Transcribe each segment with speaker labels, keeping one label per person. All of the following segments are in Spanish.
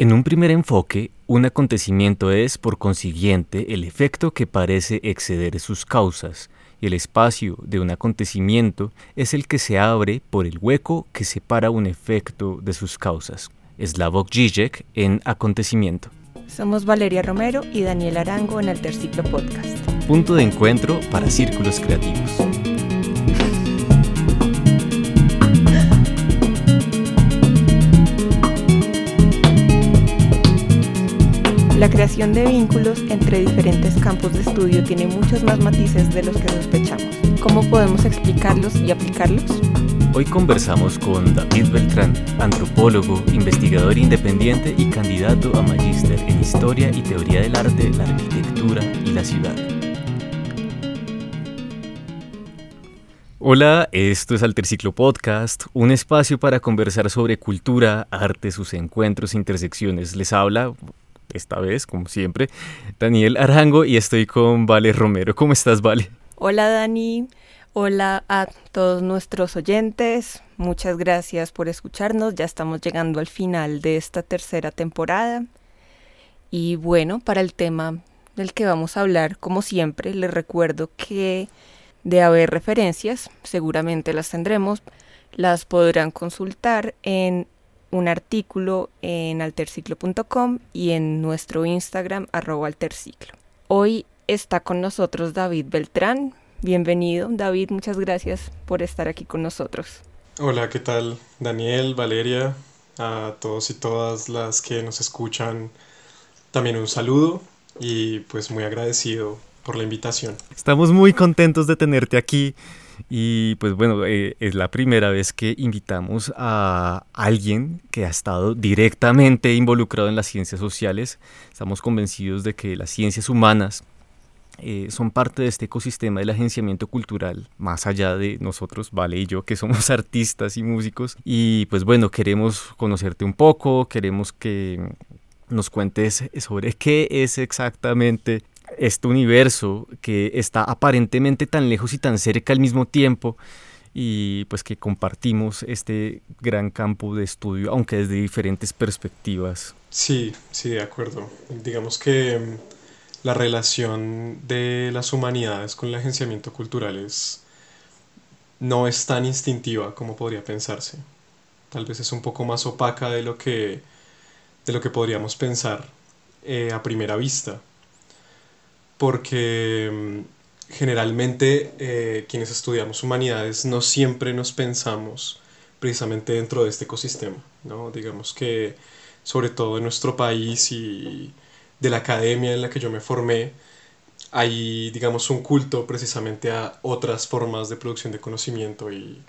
Speaker 1: En un primer enfoque, un acontecimiento es, por consiguiente, el efecto que parece exceder sus causas, y el espacio de un acontecimiento es el que se abre por el hueco que separa un efecto de sus causas. Slavoj Žižek en Acontecimiento.
Speaker 2: Somos Valeria Romero y Daniel Arango en Alterciclo Podcast.
Speaker 1: Punto de encuentro para círculos creativos.
Speaker 2: La creación de vínculos entre diferentes campos de estudio tiene muchos más matices de los que sospechamos. ¿Cómo podemos explicarlos y aplicarlos?
Speaker 1: Hoy conversamos con David Beltrán, antropólogo, investigador independiente y candidato a magíster en Historia y Teoría del Arte, la Arquitectura y la Ciudad. Hola, esto es Alterciclo Podcast, un espacio para conversar sobre cultura, arte, sus encuentros, intersecciones. Les habla esta vez, como siempre, Daniel Arango y estoy con Vale Romero. ¿Cómo estás, Vale?
Speaker 2: Hola, Dani. Hola a todos nuestros oyentes. Muchas gracias por escucharnos. Ya estamos llegando al final de esta tercera temporada. Y bueno, para el tema del que vamos a hablar, como siempre, les recuerdo que de haber referencias, seguramente las tendremos, las podrán consultar en un artículo en alterciclo.com y en nuestro Instagram arroba alterciclo. Hoy está con nosotros David Beltrán. Bienvenido, David, muchas gracias por estar aquí con nosotros.
Speaker 3: Hola, ¿qué tal? Daniel, Valeria, a todos y todas las que nos escuchan, también un saludo y pues muy agradecido por la invitación.
Speaker 1: Estamos muy contentos de tenerte aquí y pues bueno, eh, es la primera vez que invitamos a alguien que ha estado directamente involucrado en las ciencias sociales. Estamos convencidos de que las ciencias humanas eh, son parte de este ecosistema del agenciamiento cultural, más allá de nosotros, Vale y yo, que somos artistas y músicos. Y pues bueno, queremos conocerte un poco, queremos que nos cuentes sobre qué es exactamente este universo que está aparentemente tan lejos y tan cerca al mismo tiempo y pues que compartimos este gran campo de estudio, aunque desde diferentes perspectivas.
Speaker 3: Sí, sí, de acuerdo. Digamos que mm, la relación de las humanidades con el agenciamiento cultural es, no es tan instintiva como podría pensarse. Tal vez es un poco más opaca de lo que, de lo que podríamos pensar eh, a primera vista porque mm, generalmente eh, quienes estudiamos humanidades no siempre nos pensamos precisamente dentro de este ecosistema, ¿no? Digamos que sobre todo en nuestro país y de la academia en la que yo me formé, hay, digamos, un culto precisamente a otras formas de producción de conocimiento y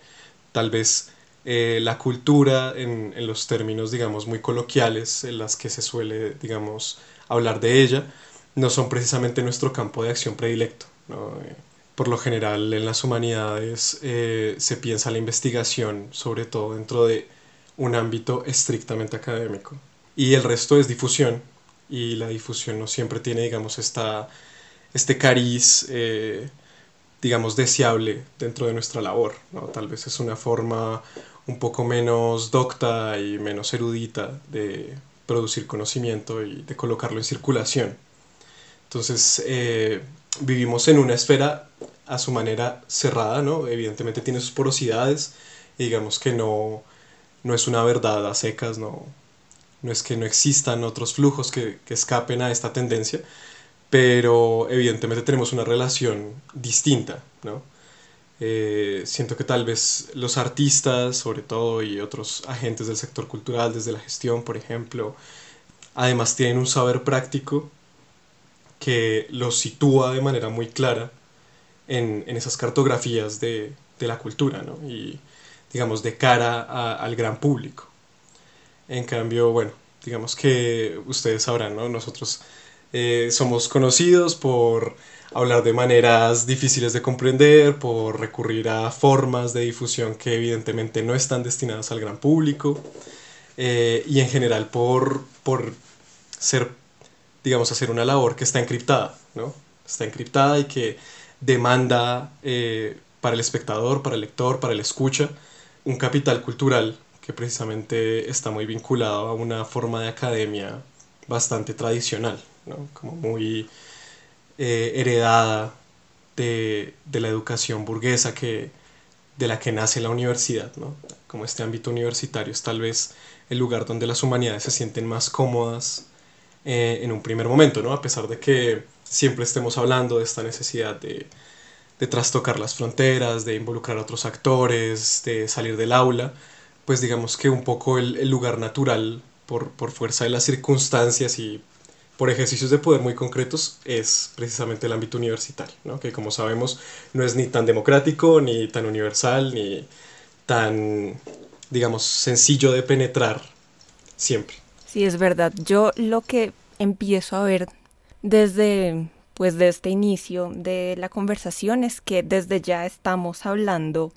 Speaker 3: tal vez eh, la cultura en, en, los términos, digamos, muy coloquiales en las que se suele, digamos, hablar de ella, no son precisamente nuestro campo de acción predilecto. Eh, por lo general en las humanidades eh, se piensa la investigación sobre todo dentro de un ámbito estrictamente académico. Y el resto es difusión. Y la difusión no siempre tiene, digamos, esta, este cariz, eh, digamos, deseable dentro de nuestra labor. ¿no? Tal vez es una forma un poco menos docta y menos erudita de producir conocimiento y de colocarlo en circulación. Entonces, eh, vivimos en una esfera a su manera cerrada, ¿no? Evidentemente tiene sus porosidades y digamos que no, no es una verdad a secas, no, no es que no existan otros flujos que, que escapen a esta tendencia, pero evidentemente tenemos una relación distinta, ¿no? Eh, siento que tal vez los artistas, sobre todo, y otros agentes del sector cultural, desde la gestión, por ejemplo, además tienen un saber práctico que los sitúa de manera muy clara en, esas cartografías de, la cultura, ¿no? Y digamos, de cara al gran público. En cambio, bueno, digamos que ustedes sabrán, ¿no? Nosotros eh, somos conocidos por hablar de maneras difíciles de comprender, por recurrir a formas de difusión que evidentemente no están destinadas al gran público, eh, y en general por, por ser digamos, hacer una labor que está encriptada, ¿no? Está encriptada y que demanda eh, para el espectador, para el lector, para el escucha, un capital cultural que precisamente está muy vinculado a una forma de academia bastante tradicional, ¿no? como muy eh, heredada de, de, la educación burguesa que, de la que nace la universidad, ¿no? como este ámbito universitario es tal vez el lugar donde las humanidades se sienten más cómodas eh, en un primer momento, ¿no? a pesar de que siempre estemos hablando de esta necesidad de, de trastocar las fronteras, de involucrar a otros actores, de salir del aula, pues digamos que un poco el, el lugar natural por, por, fuerza de las circunstancias y por ejercicios de poder muy concretos es precisamente el ámbito universitario, ¿no? que como sabemos no es ni tan democrático, ni tan universal, ni tan, digamos, sencillo de penetrar siempre.
Speaker 2: Sí, es verdad. Yo lo que empiezo a ver desde pues de este inicio de la conversación es que desde ya estamos hablando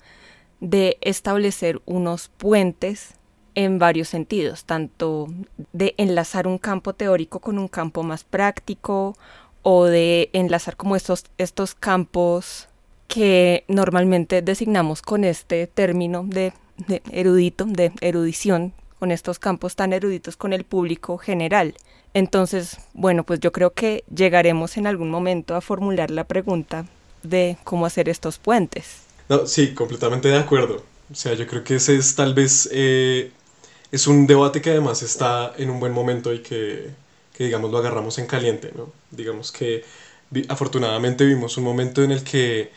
Speaker 2: de establecer unos puentes en varios sentidos, tanto de enlazar un campo teórico con un campo más práctico o de enlazar como estos, estos campos que normalmente designamos con este término de, de erudito, de erudición, con estos campos tan eruditos con el público general. Entonces, bueno, pues yo creo que llegaremos en algún momento a formular la pregunta de cómo hacer estos puentes.
Speaker 3: No, sí, completamente de acuerdo. O sea, yo creo que ese es tal vez, eh, es un debate que además está en un buen momento y que, que digamos, lo agarramos en caliente, ¿no? Digamos que afortunadamente vimos un momento en el que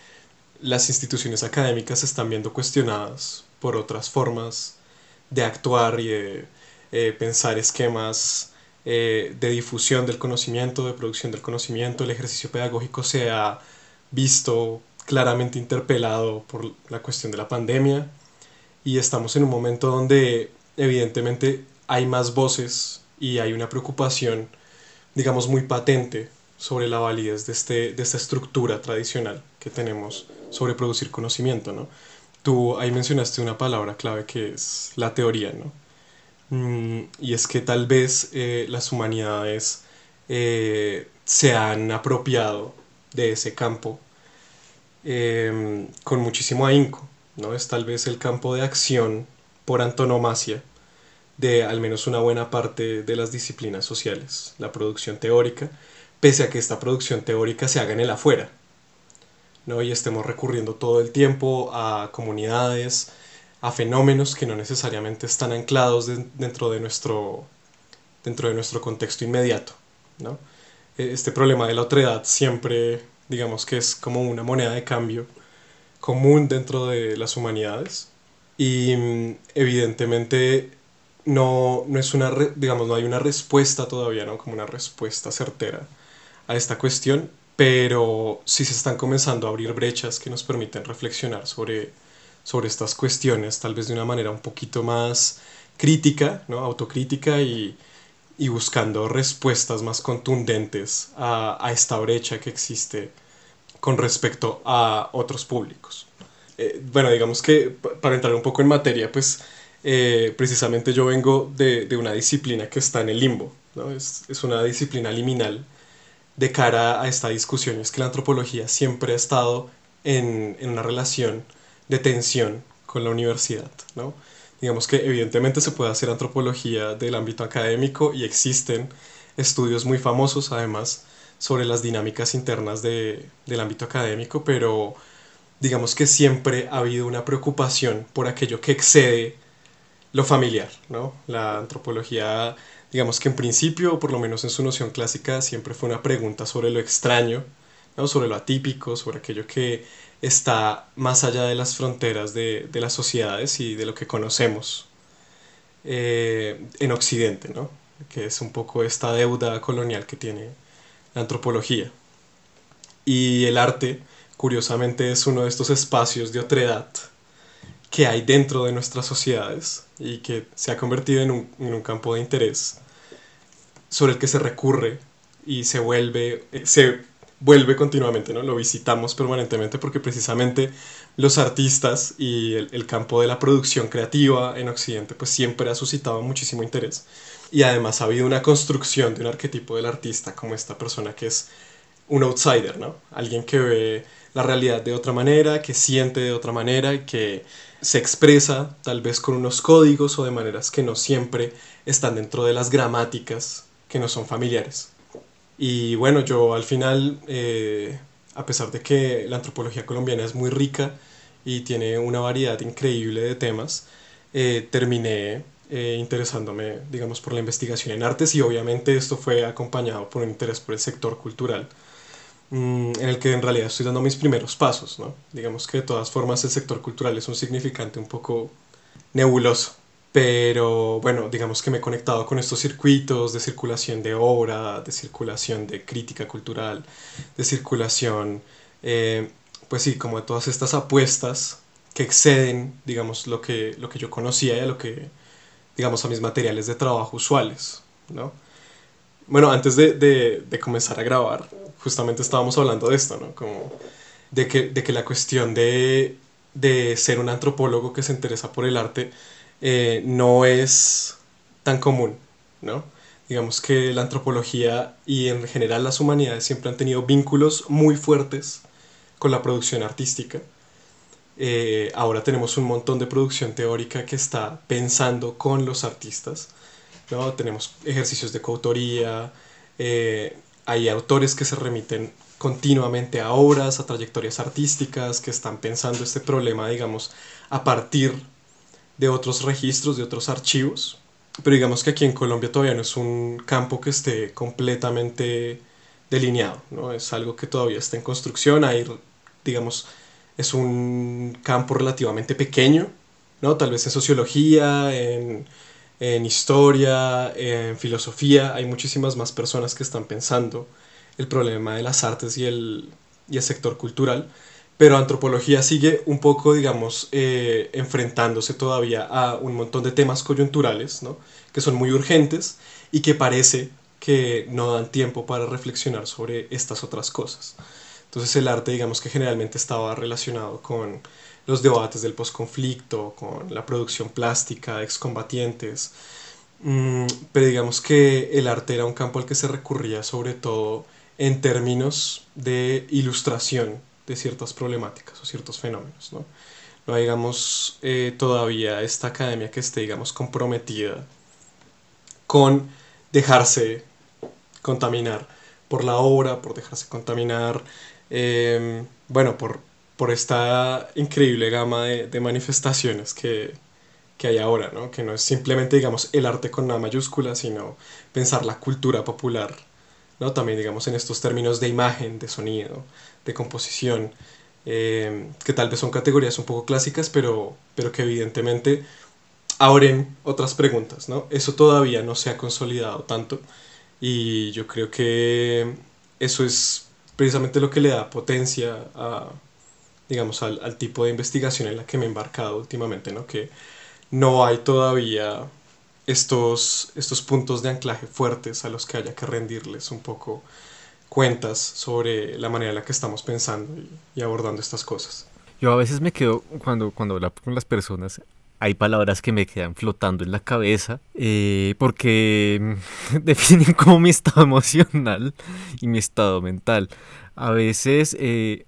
Speaker 3: las instituciones académicas están viendo cuestionadas por otras formas de actuar y de eh, pensar esquemas eh, de difusión del conocimiento, de producción del conocimiento, el ejercicio pedagógico se ha visto claramente interpelado por la cuestión de la pandemia y estamos en un momento donde evidentemente hay más voces y hay una preocupación, digamos, muy patente sobre la validez de, este, de esta estructura tradicional que tenemos sobre producir conocimiento, ¿no? Tú ahí mencionaste una palabra clave que es la teoría, ¿no? Mm, y es que tal vez eh, las humanidades eh, se han apropiado de ese campo em, con muchísimo ahínco, ¿no? Es tal vez el campo de acción por antonomasia de al menos una buena parte de las disciplinas sociales, la producción teórica, pese a que esta producción teórica se haga en el afuera, ¿no? Y estemos recurriendo todo el tiempo a comunidades, a fenómenos que no necesariamente están anclados dentro, de nuestro, dentro de nuestro contexto inmediato. ¿no? E, este problema de la otredad siempre, digamos que es como una moneda de cambio común dentro de las humanidades y mm, evidentemente no, no es una, digamos, no hay una respuesta todavía, ¿no? Como una respuesta certera a esta cuestión, pero sí se están comenzando a abrir brechas que nos permiten reflexionar sobre sobre estas cuestiones, tal vez de una manera un poquito más crítica, ¿no? autocrítica y, y buscando respuestas más contundentes a, a, esta brecha que existe con respecto a otros públicos. Eh, bueno, digamos que para entrar un poco en materia, pues eh, precisamente yo vengo de, de, una disciplina que está en el limbo, ¿no? es, es una disciplina liminal de cara a esta discusión, es que la antropología siempre ha estado en, en una relación de tensión con la universidad, ¿no? Digamos que evidentemente se puede hacer antropología del ámbito académico y existen estudios muy famosos además sobre las dinámicas internas de, del ámbito académico, pero digamos que siempre ha habido una preocupación por aquello que excede lo familiar, ¿no? La antropología, digamos que en principio, por lo menos en su noción clásica, siempre fue una pregunta sobre lo extraño, ¿no? sobre lo atípico, sobre aquello que está más allá de las fronteras de, de las sociedades y de lo que conocemos eh, en Occidente, ¿no? que es un poco esta deuda colonial que tiene la antropología. Y el arte, curiosamente, es uno de estos espacios de otredad que hay dentro de nuestras sociedades y que se ha convertido en un, en un campo de interés sobre el que se recurre y se vuelve, se vuelve continuamente, ¿no? Lo visitamos permanentemente porque precisamente los artistas y el, el, campo de la producción creativa en Occidente pues siempre ha suscitado muchísimo interés. Y además ha habido una construcción de un arquetipo del artista como esta persona que es un outsider, ¿no? Alguien que ve la realidad de otra manera, que siente de otra manera, que se expresa tal vez con unos códigos o de maneras que no siempre están dentro de las gramáticas que no son familiares. Y bueno, yo al final, eh, a pesar de que la antropología colombiana es muy rica y tiene una variedad increíble de temas, eh, terminé eh, interesándome, digamos, por la investigación en artes y obviamente esto fue acompañado por un interés por el sector cultural. Mm, en el que en realidad estoy dando mis primeros pasos, ¿no? Digamos que de todas formas el sector cultural es un significante un poco nebuloso, pero bueno, digamos que me he conectado con estos circuitos de circulación de obra, de circulación de crítica cultural, de circulación, eh, pues sí, como de todas estas apuestas que exceden, digamos, lo que, lo que yo conocía y a lo que, digamos, a mis materiales de trabajo usuales, ¿no? Bueno, antes de, de, de comenzar a grabar, justamente estábamos hablando de esto, ¿no? Como de que, de que la cuestión de, de ser un antropólogo que se interesa por el arte eh, no es tan común, ¿no? Digamos que la antropología y en general las humanidades siempre han tenido vínculos muy fuertes con la producción artística. Eh, ahora tenemos un montón de producción teórica que está pensando con los artistas. ¿no? Tenemos ejercicios de coautoría, eh, hay autores que se remiten continuamente a obras, a trayectorias artísticas, que están pensando este problema, digamos, a partir de otros registros, de otros archivos. Pero digamos que aquí en Colombia todavía no es un campo que esté completamente delineado, ¿no? Es algo que todavía está en construcción, hay, digamos, es un campo relativamente pequeño, ¿no? Tal vez en sociología, en en historia, en filosofía, hay muchísimas más personas que están pensando el problema de las artes y el, y el sector cultural, pero antropología sigue un poco, digamos, eh, enfrentándose todavía a un montón de temas coyunturales, ¿no? que son muy urgentes y que parece que no dan tiempo para reflexionar sobre estas otras cosas. Entonces el arte, digamos que generalmente estaba relacionado con los debates del posconflicto, con la producción plástica excombatientes. Mm, pero digamos que el arte era un campo al que se recurría sobre todo en términos de ilustración de ciertas problemáticas o ciertos fenómenos. No, no digamos eh, todavía esta academia que esté digamos comprometida con dejarse contaminar por la obra, por dejarse contaminar, eh, bueno, por, por esta increíble gama de, manifestaciones que, hay ahora, ¿no? que no es simplemente, digamos, el arte con una mayúscula, sino pensar la cultura popular, ¿no? también, digamos, en estos términos de imagen, de sonido, de composición, eh, que tal vez son categorías un poco clásicas, pero, pero que evidentemente abren otras preguntas, ¿no? Eso todavía no se ha consolidado tanto y yo creo que eso es precisamente lo que le da potencia a, digamos, al, tipo de investigación en la que me he embarcado últimamente, ¿no? Que no hay todavía estos, estos puntos de anclaje fuertes a los que haya que rendirles un poco cuentas sobre la manera en la que estamos pensando y, abordando estas cosas.
Speaker 1: Yo a veces me quedo, cuando, cuando hablo con las personas, hay palabras que me quedan flotando en la cabeza eh, porque definen como mi estado emocional y mi estado mental. A veces eh,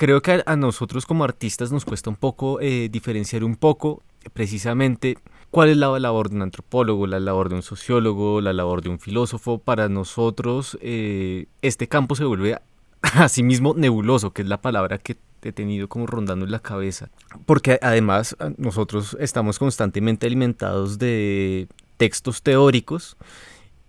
Speaker 1: creo que a, nosotros como artistas nos cuesta un poco eh, diferenciar un poco precisamente cuál es la labor de un antropólogo, la labor de un sociólogo, la labor de un filósofo. Para nosotros eh, este campo se vuelve a sí mismo nebuloso, que es la palabra que he tenido como rondando en la cabeza. Porque además nosotros estamos constantemente alimentados de textos teóricos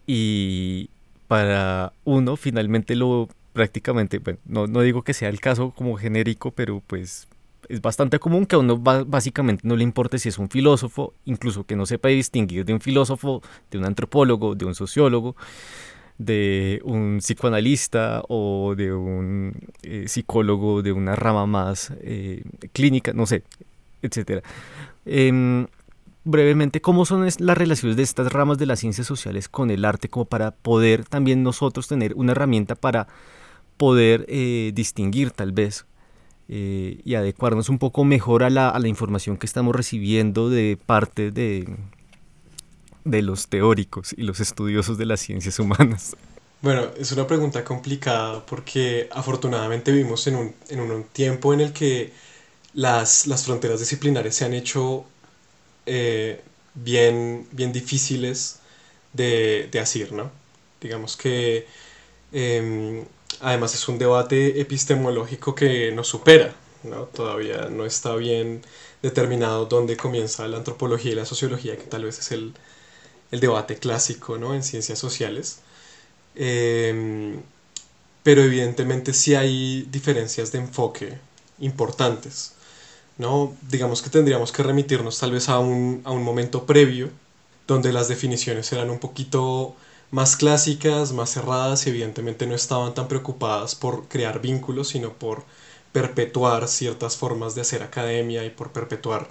Speaker 1: y para uno finalmente lo prácticamente, bueno, no, no digo que sea el caso como genérico, pero pues es bastante común que a uno básicamente no le importe si es un filósofo, incluso que no sepa distinguir de un filósofo, de un antropólogo, de un sociólogo, de un psicoanalista o de un eh, psicólogo de una rama más eh, clínica, no sé, etcétera. Em, brevemente cómo son las relaciones de estas ramas de las ciencias sociales con el arte, como para poder también nosotros tener una herramienta para poder eh, distinguir tal vez eh, y adecuarnos un poco mejor a la, información que estamos recibiendo de parte de, de los teóricos y los estudiosos de las ciencias humanas.
Speaker 3: Bueno, es una pregunta complicada porque afortunadamente vivimos en un, en un tiempo en el que las, las fronteras disciplinares se han hecho eh, bien, bien difíciles de, de asir, ¿no? Digamos que em, además es un debate epistemológico que nos supera, ¿no? Todavía no está bien determinado dónde comienza la antropología y la sociología, que tal vez es el, el debate clásico ¿no? en ciencias sociales. Em, pero evidentemente sí hay diferencias de enfoque importantes. ¿no? Digamos que tendríamos que remitirnos tal vez a un, a un momento previo, donde las definiciones eran un poquito más clásicas, más cerradas y evidentemente no estaban tan preocupadas por crear vínculos, sino por perpetuar ciertas formas de hacer academia y por perpetuar,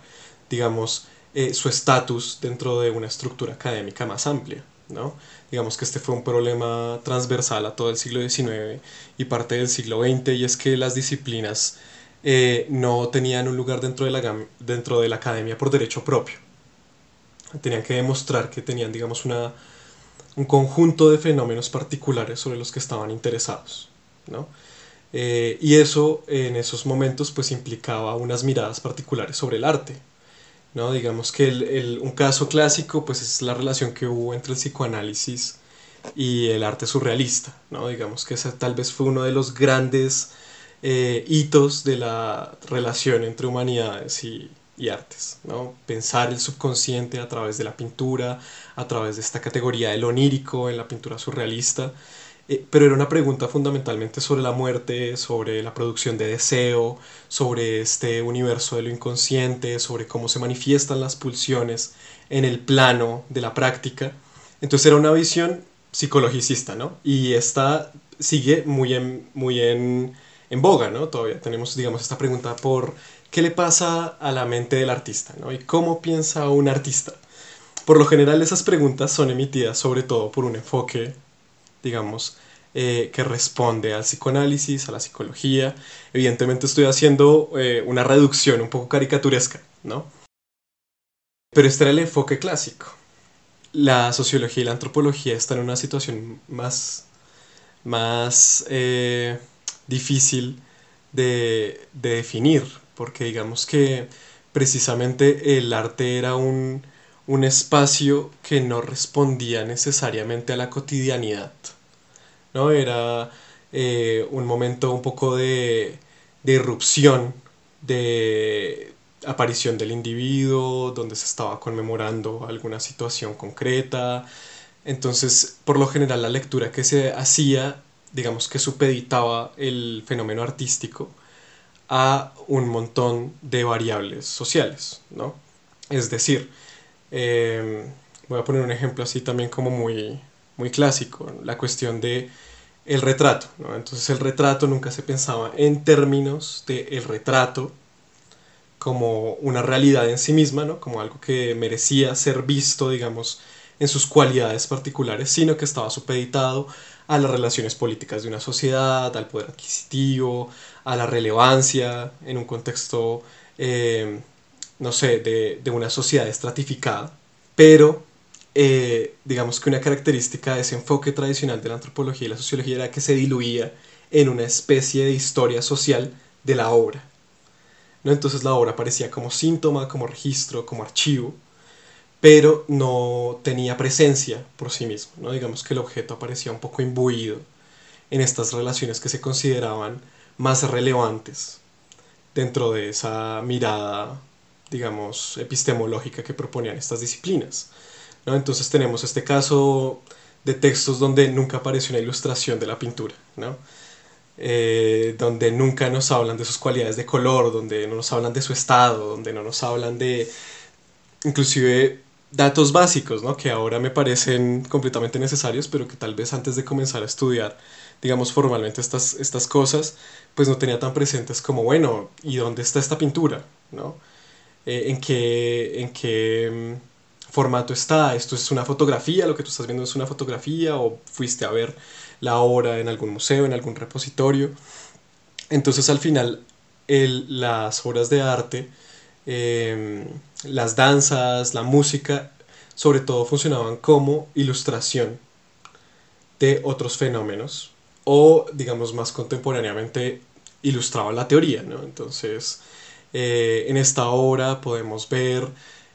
Speaker 3: digamos, eh, su estatus dentro de una estructura académica más amplia. ¿no? Digamos que este fue un problema transversal a todo el siglo XIX y parte del siglo XX y es que las disciplinas eh, no tenían un lugar dentro de, la, dentro de la academia por derecho propio. Tenían que demostrar que tenían, digamos, una, un conjunto de fenómenos particulares sobre los que estaban interesados. ¿no? Eh, y eso en esos momentos pues implicaba unas miradas particulares sobre el arte. ¿no? Digamos que el, un caso clásico pues es la relación que hubo entre el psicoanálisis y el arte surrealista. ¿no? Digamos que ese tal vez fue uno de los grandes eh, hitos de la relación entre humanidades y, y artes. ¿no? Pensar el subconsciente a través de la pintura, a través de esta categoría del onírico en la pintura surrealista eh, pero era una pregunta fundamentalmente sobre la muerte, sobre la producción de deseo, sobre este universo de lo inconsciente, sobre cómo se manifiestan las pulsiones en el plano de la práctica. Entonces era una visión psicologicista, ¿no? Y esta sigue muy en, muy en, en boga, ¿no? Todavía tenemos, digamos, esta pregunta por qué le pasa a la mente del artista, ¿no? Y cómo piensa un artista. Por lo general esas preguntas son emitidas sobre todo por un enfoque digamos, eh, que responde al psicoanálisis, a la psicología. Evidentemente estoy haciendo eh, una reducción un poco caricaturesca, ¿no? Pero este era el enfoque clásico. La sociología y la antropología están en una situación más, más eh, difícil de, de definir, porque digamos que precisamente el arte era un, un espacio que no respondía necesariamente a la cotidianidad. ¿no? Era eh, un momento un poco de, de irrupción, de aparición del individuo, donde se estaba conmemorando alguna situación concreta. Entonces, por lo general, la lectura que se hacía, digamos que supeditaba el fenómeno artístico a un montón de variables sociales, ¿no? Es decir, Em, voy a poner un ejemplo así también como muy, muy clásico, la cuestión de el retrato. Entonces el retrato nunca se pensaba en términos de el retrato como una realidad en sí misma, ¿no? como algo que merecía ser visto, digamos, en sus cualidades particulares, sino que estaba supeditado a las relaciones políticas de una sociedad, al poder adquisitivo, a la relevancia en un contexto em, no sé, de, de una sociedad estratificada, pero eh, digamos que una característica de ese enfoque tradicional de la antropología y la sociología era que se diluía en una especie de historia social de la obra. ¿no? Entonces la obra aparecía como síntoma, como registro, como archivo, pero no tenía presencia por sí mismo. ¿no? Digamos que el objeto aparecía un poco imbuido en estas relaciones que se consideraban más relevantes dentro de esa mirada digamos, epistemológica que proponían estas disciplinas. ¿no? Entonces tenemos este caso de textos donde nunca aparece una ilustración de la pintura. Eh, donde nunca nos hablan de sus cualidades de color, donde no nos hablan de su estado, donde no nos hablan de inclusive datos básicos, ¿no? que ahora me parecen completamente necesarios, pero que tal vez antes de comenzar a estudiar, digamos formalmente estas, estas cosas, pues no tenía tan presentes como, bueno, ¿y dónde está esta pintura? ¿no? Eh, en qué, en qué mm, formato está. Esto es una fotografía, lo que tú estás viendo es una fotografía o fuiste a ver la obra en algún museo, en algún repositorio. Entonces al final las obras de arte, em, las danzas, la música, sobre todo funcionaban como ilustración de otros fenómenos o, digamos, más contemporáneamente ilustraba la teoría, ¿no? Entonces, eh, en esta obra podemos ver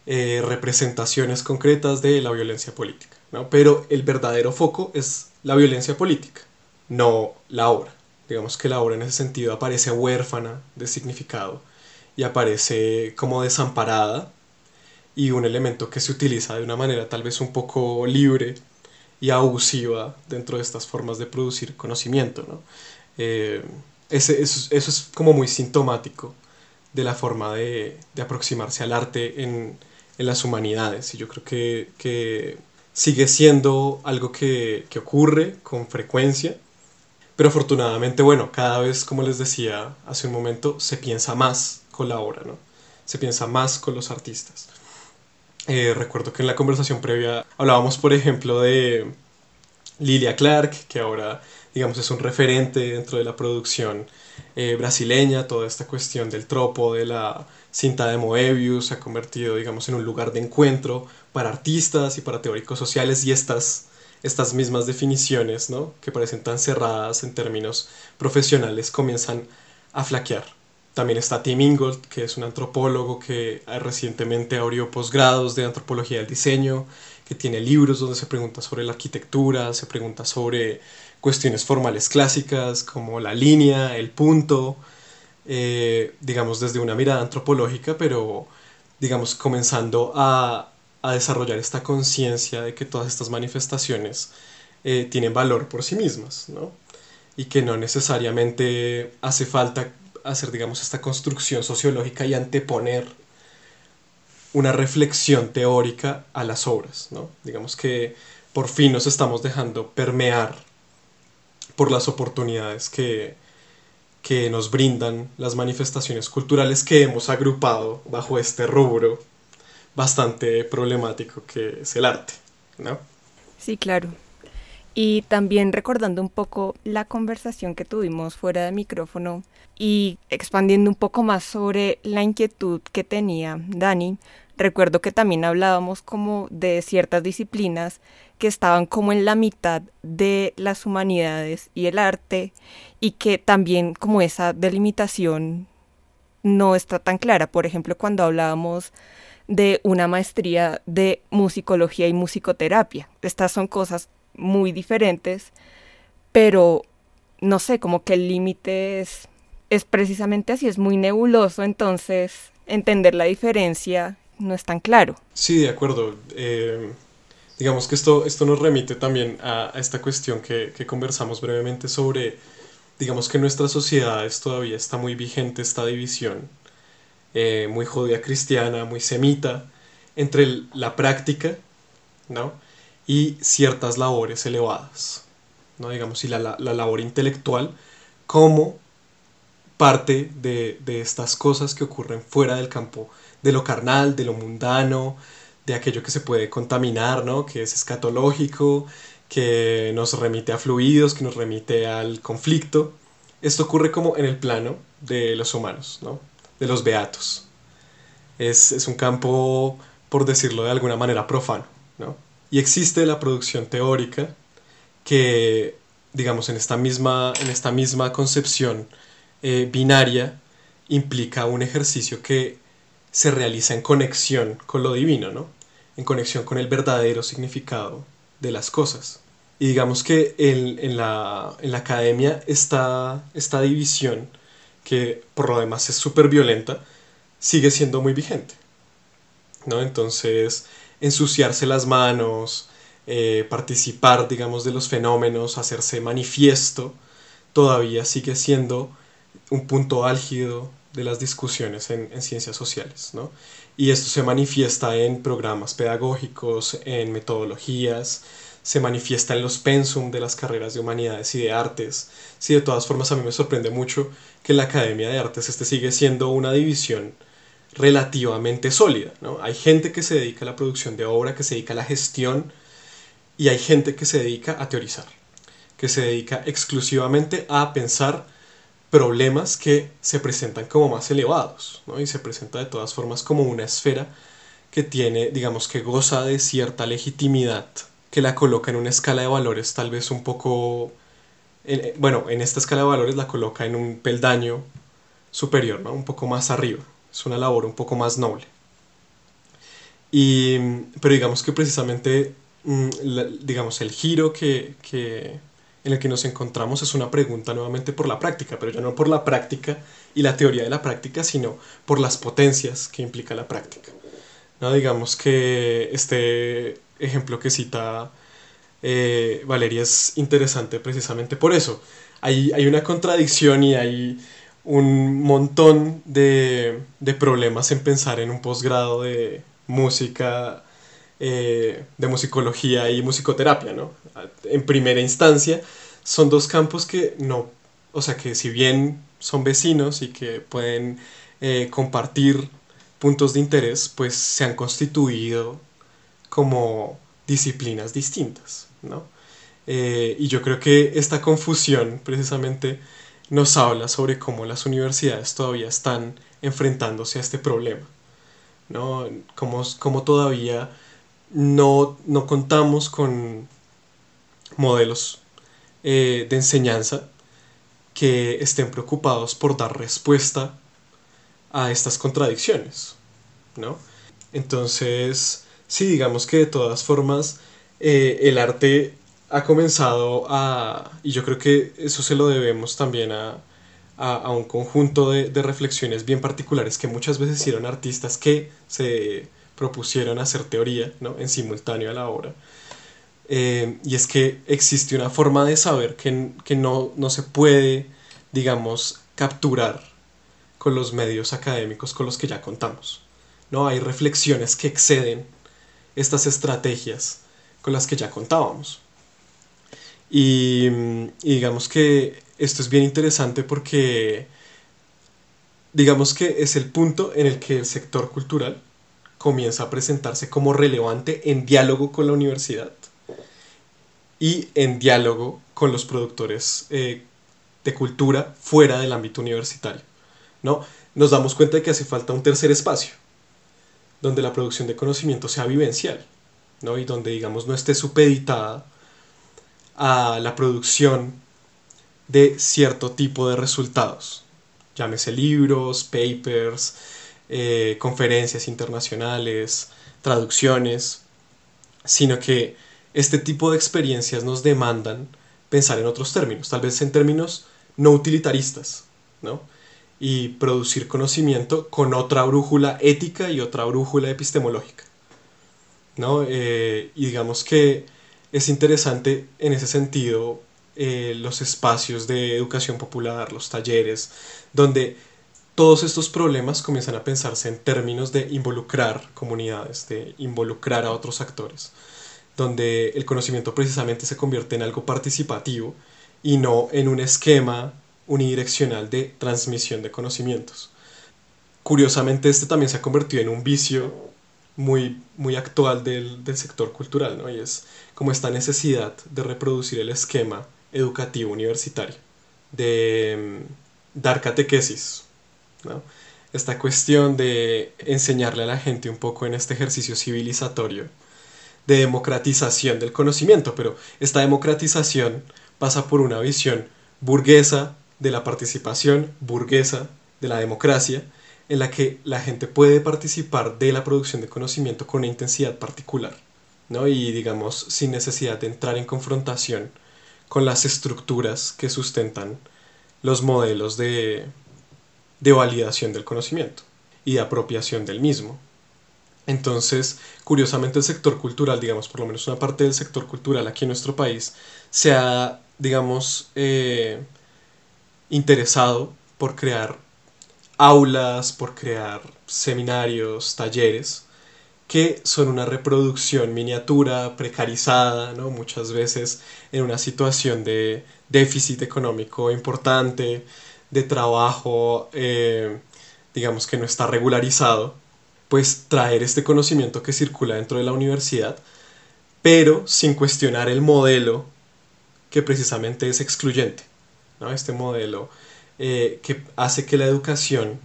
Speaker 3: eh, representaciones concretas de la violencia política, ¿no? Pero el verdadero foco es la violencia política, no la obra. Digamos que la obra en ese sentido aparece huérfana de significado y aparece como desamparada y un elemento que se utiliza de una manera tal vez un poco libre y abusiva dentro de estas formas de producir conocimiento. ¿no? Eh, ese, eso, es como muy sintomático de la forma de, de aproximarse al arte en, en, las humanidades y yo creo que, que sigue siendo algo que, que, ocurre con frecuencia, pero afortunadamente, bueno, cada vez, como les decía hace un momento, se piensa más con la obra, ¿no? Se piensa más con los artistas. Eh, recuerdo que en la conversación previa hablábamos, por ejemplo, de Lilia Clark, que ahora, digamos, es un referente dentro de la producción eh, brasileña, toda esta cuestión del tropo, de la cinta de Moebius, se ha convertido, digamos, en un lugar de encuentro para artistas y para teóricos sociales y estas, estas mismas definiciones, ¿no? que parecen tan cerradas en términos profesionales, comienzan a flaquear. También está Tim Ingold, que es un antropólogo que recientemente abrió posgrados de antropología del diseño, que tiene libros donde se pregunta sobre la arquitectura, se pregunta sobre cuestiones formales clásicas como la línea, el punto, eh, digamos desde una mirada antropológica, pero digamos comenzando a, a desarrollar esta conciencia de que todas estas manifestaciones eh, tienen valor por sí mismas, ¿no? Y que no necesariamente hace falta hacer, digamos, esta construcción sociológica y anteponer una reflexión teórica a las obras, ¿no? Digamos que por fin nos estamos dejando permear por las oportunidades que, que nos brindan las manifestaciones culturales que hemos agrupado bajo este rubro bastante problemático que es el arte, ¿no?
Speaker 2: Sí, claro. Y también recordando un poco la conversación que tuvimos fuera de micrófono y expandiendo un poco más sobre la inquietud que tenía Dani, recuerdo que también hablábamos como de ciertas disciplinas que estaban como en la mitad de las humanidades y el arte y que también como esa delimitación no está tan clara. Por ejemplo, cuando hablábamos de una maestría de musicología y musicoterapia. Estas son cosas muy diferentes, pero no sé, como que el límite es, es precisamente así, es muy nebuloso, entonces entender la diferencia no es tan claro.
Speaker 3: Sí, de acuerdo. Eh, digamos que esto, esto nos remite también a, esta cuestión que, que, conversamos brevemente sobre, digamos que en nuestras sociedades todavía está muy vigente esta división, eh, muy judía cristiana, muy semita, entre la práctica, ¿no? Y ciertas labores elevadas, ¿no? digamos, y la, la, labor intelectual como parte de, de, estas cosas que ocurren fuera del campo de lo carnal, de lo mundano, de aquello que se puede contaminar, ¿no? que es escatológico, que nos remite a fluidos, que nos remite al conflicto. Esto ocurre como en el plano de los humanos, ¿no? de los beatos. Es, es un campo, por decirlo de alguna manera, profano. ¿no? Y existe la producción teórica que, digamos, en esta misma, en esta misma concepción eh, binaria, implica un ejercicio que se realiza en conexión con lo divino, ¿no? En conexión con el verdadero significado de las cosas. Y digamos que en, la, en la academia esta, esta división, que por lo demás es súper violenta, sigue siendo muy vigente. ¿No? Entonces, ensuciarse las manos, eh, participar, digamos, de los fenómenos, hacerse manifiesto, todavía sigue siendo un punto álgido de las discusiones en, ciencias sociales, ¿no? Y esto se manifiesta en programas pedagógicos, en metodologías, se manifiesta en los pensum de las carreras de humanidades y de artes. Sí, de todas formas a mí me sorprende mucho que la Academia de Artes este sigue siendo una división relativamente sólida. ¿no? Hay gente que se dedica a la producción de obra, que se dedica a la gestión, y hay gente que se dedica a teorizar, que se dedica exclusivamente a pensar problemas que se presentan como más elevados, ¿no? y se presenta de todas formas como una esfera que tiene, digamos que goza de cierta legitimidad que la coloca en una escala de valores tal vez un poco, bueno, en esta escala de valores la coloca en un peldaño superior, ¿no? un poco más arriba. Es una labor un poco más noble. Y, pero digamos que precisamente, mm, digamos, el giro que, que, en el que nos encontramos es una pregunta nuevamente por la práctica, pero ya no por la práctica y la teoría de la práctica, sino por las potencias que implica la práctica. ¿No? Digamos que este ejemplo que cita eh, Valeria es interesante precisamente por eso. Hay, hay una contradicción y hay un montón de, de problemas en pensar en un posgrado de música, eh, de musicología y musicoterapia, ¿no? En primera instancia, son dos campos que no, o sea, que si bien son vecinos y que pueden eh, compartir puntos de interés, pues se han constituido como disciplinas distintas, ¿no? Eh, y yo creo que esta confusión precisamente nos habla sobre cómo las universidades todavía están enfrentándose a este problema, ¿no? Cómo, todavía no, no, contamos con modelos eh, de enseñanza que estén preocupados por dar respuesta a estas contradicciones, ¿no? Entonces, sí, digamos que de todas formas, eh, el arte ha comenzado a, y yo creo que eso se lo debemos también a, a, un conjunto de, de, reflexiones bien particulares que muchas veces hicieron artistas que se propusieron hacer teoría ¿no? en simultáneo a la obra. Eh, y es que existe una forma de saber que, que no, no se puede, digamos, capturar con los medios académicos con los que ya contamos. ¿no? Hay reflexiones que exceden estas estrategias con las que ya contábamos. Y, digamos que esto es bien interesante porque digamos que es el punto en el que el sector cultural comienza a presentarse como relevante en diálogo con la universidad y en diálogo con los productores eh, de cultura fuera del ámbito universitario. ¿no? Nos damos cuenta de que hace falta un tercer espacio, donde la producción de conocimiento sea vivencial, ¿no? y donde digamos no esté supeditada a la producción de cierto tipo de resultados. Llámese libros, papers, eh, conferencias internacionales, traducciones, sino que este tipo de experiencias nos demandan pensar en otros términos, tal vez en términos no utilitaristas, ¿no? Y producir conocimiento con otra brújula ética y otra brújula epistemológica, ¿no? Eh, y digamos que es interesante en ese sentido eh, los espacios de educación popular, los talleres, donde todos estos problemas comienzan a pensarse en términos de involucrar comunidades, de involucrar a otros actores, donde el conocimiento precisamente se convierte en algo participativo y no en un esquema unidireccional de transmisión de conocimientos. Curiosamente, este también se ha convertido en un vicio muy, muy actual del, del sector cultural, ¿no? Y es como esta necesidad de reproducir el esquema educativo universitario, de mm, dar catequesis. Esta cuestión de enseñarle a la gente un poco en este ejercicio civilizatorio de democratización del conocimiento, pero esta democratización pasa por una visión burguesa de la participación, burguesa de la democracia, en la que la gente puede participar de la producción de conocimiento con una intensidad particular, ¿no? Y digamos, sin necesidad de entrar en confrontación con las estructuras que sustentan los modelos de, de validación del conocimiento y de apropiación del mismo. Entonces, curiosamente el sector cultural, digamos, por lo menos una parte del sector cultural aquí en nuestro país, se ha, digamos, eh, interesado por crear aulas, por crear seminarios, talleres, que son una reproducción miniatura, precarizada, ¿no? muchas veces en una situación de déficit económico importante, de trabajo, eh, digamos que no está regularizado, pues traer este conocimiento que circula dentro de la universidad, pero sin cuestionar el modelo que precisamente es excluyente, ¿no? este modelo eh, que hace que la educación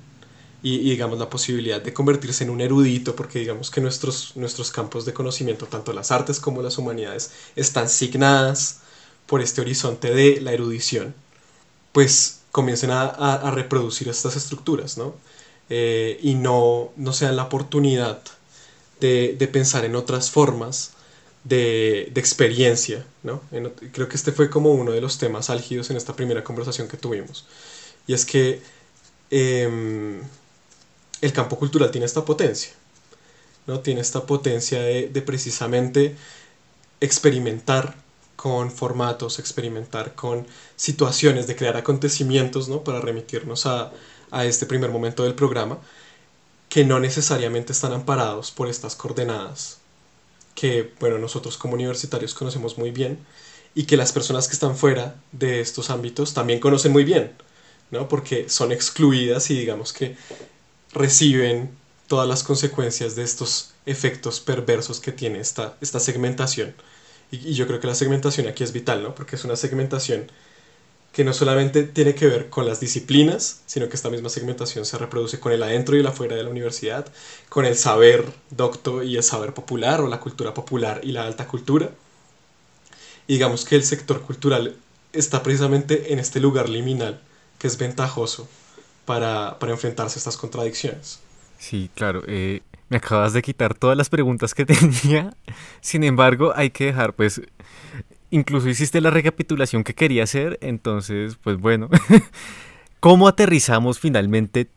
Speaker 3: y, digamos la posibilidad de convertirse en un erudito, porque digamos que nuestros, nuestros campos de conocimiento, tanto las artes como las humanidades, están signadas por este horizonte de la erudición, pues comiencen a, a, reproducir estas estructuras, ¿no? Eh, y no, no sean la oportunidad de, de pensar en otras formas de, de experiencia, ¿no? creo que este fue como uno de los temas álgidos en esta primera conversación que tuvimos. Y es que em, el campo cultural tiene esta potencia, ¿no? Tiene esta potencia de, precisamente experimentar con formatos, experimentar con situaciones, de crear acontecimientos, ¿no? Para remitirnos a, a este primer momento del programa, que no necesariamente están amparados por estas coordenadas que, bueno, nosotros como universitarios conocemos muy bien y que las personas que están fuera de estos ámbitos también conocen muy bien, ¿no? Porque son excluidas y digamos que reciben todas las consecuencias de estos efectos perversos que tiene esta, esta segmentación. Y, yo creo que la segmentación aquí es vital, ¿no? Porque es una segmentación que no solamente tiene que ver con las disciplinas, sino que esta misma segmentación se reproduce con el adentro y el afuera de la universidad, con el saber docto y el saber popular o la cultura popular y la alta cultura. Y digamos que el sector cultural está precisamente en este lugar liminal que es ventajoso para, enfrentarse a estas contradicciones.
Speaker 1: Sí, claro. Eh, me acabas de quitar todas las preguntas que tenía. Sin embargo, hay que dejar, pues, incluso hiciste la recapitulación que quería hacer. Entonces, pues bueno, ¿cómo aterrizamos finalmente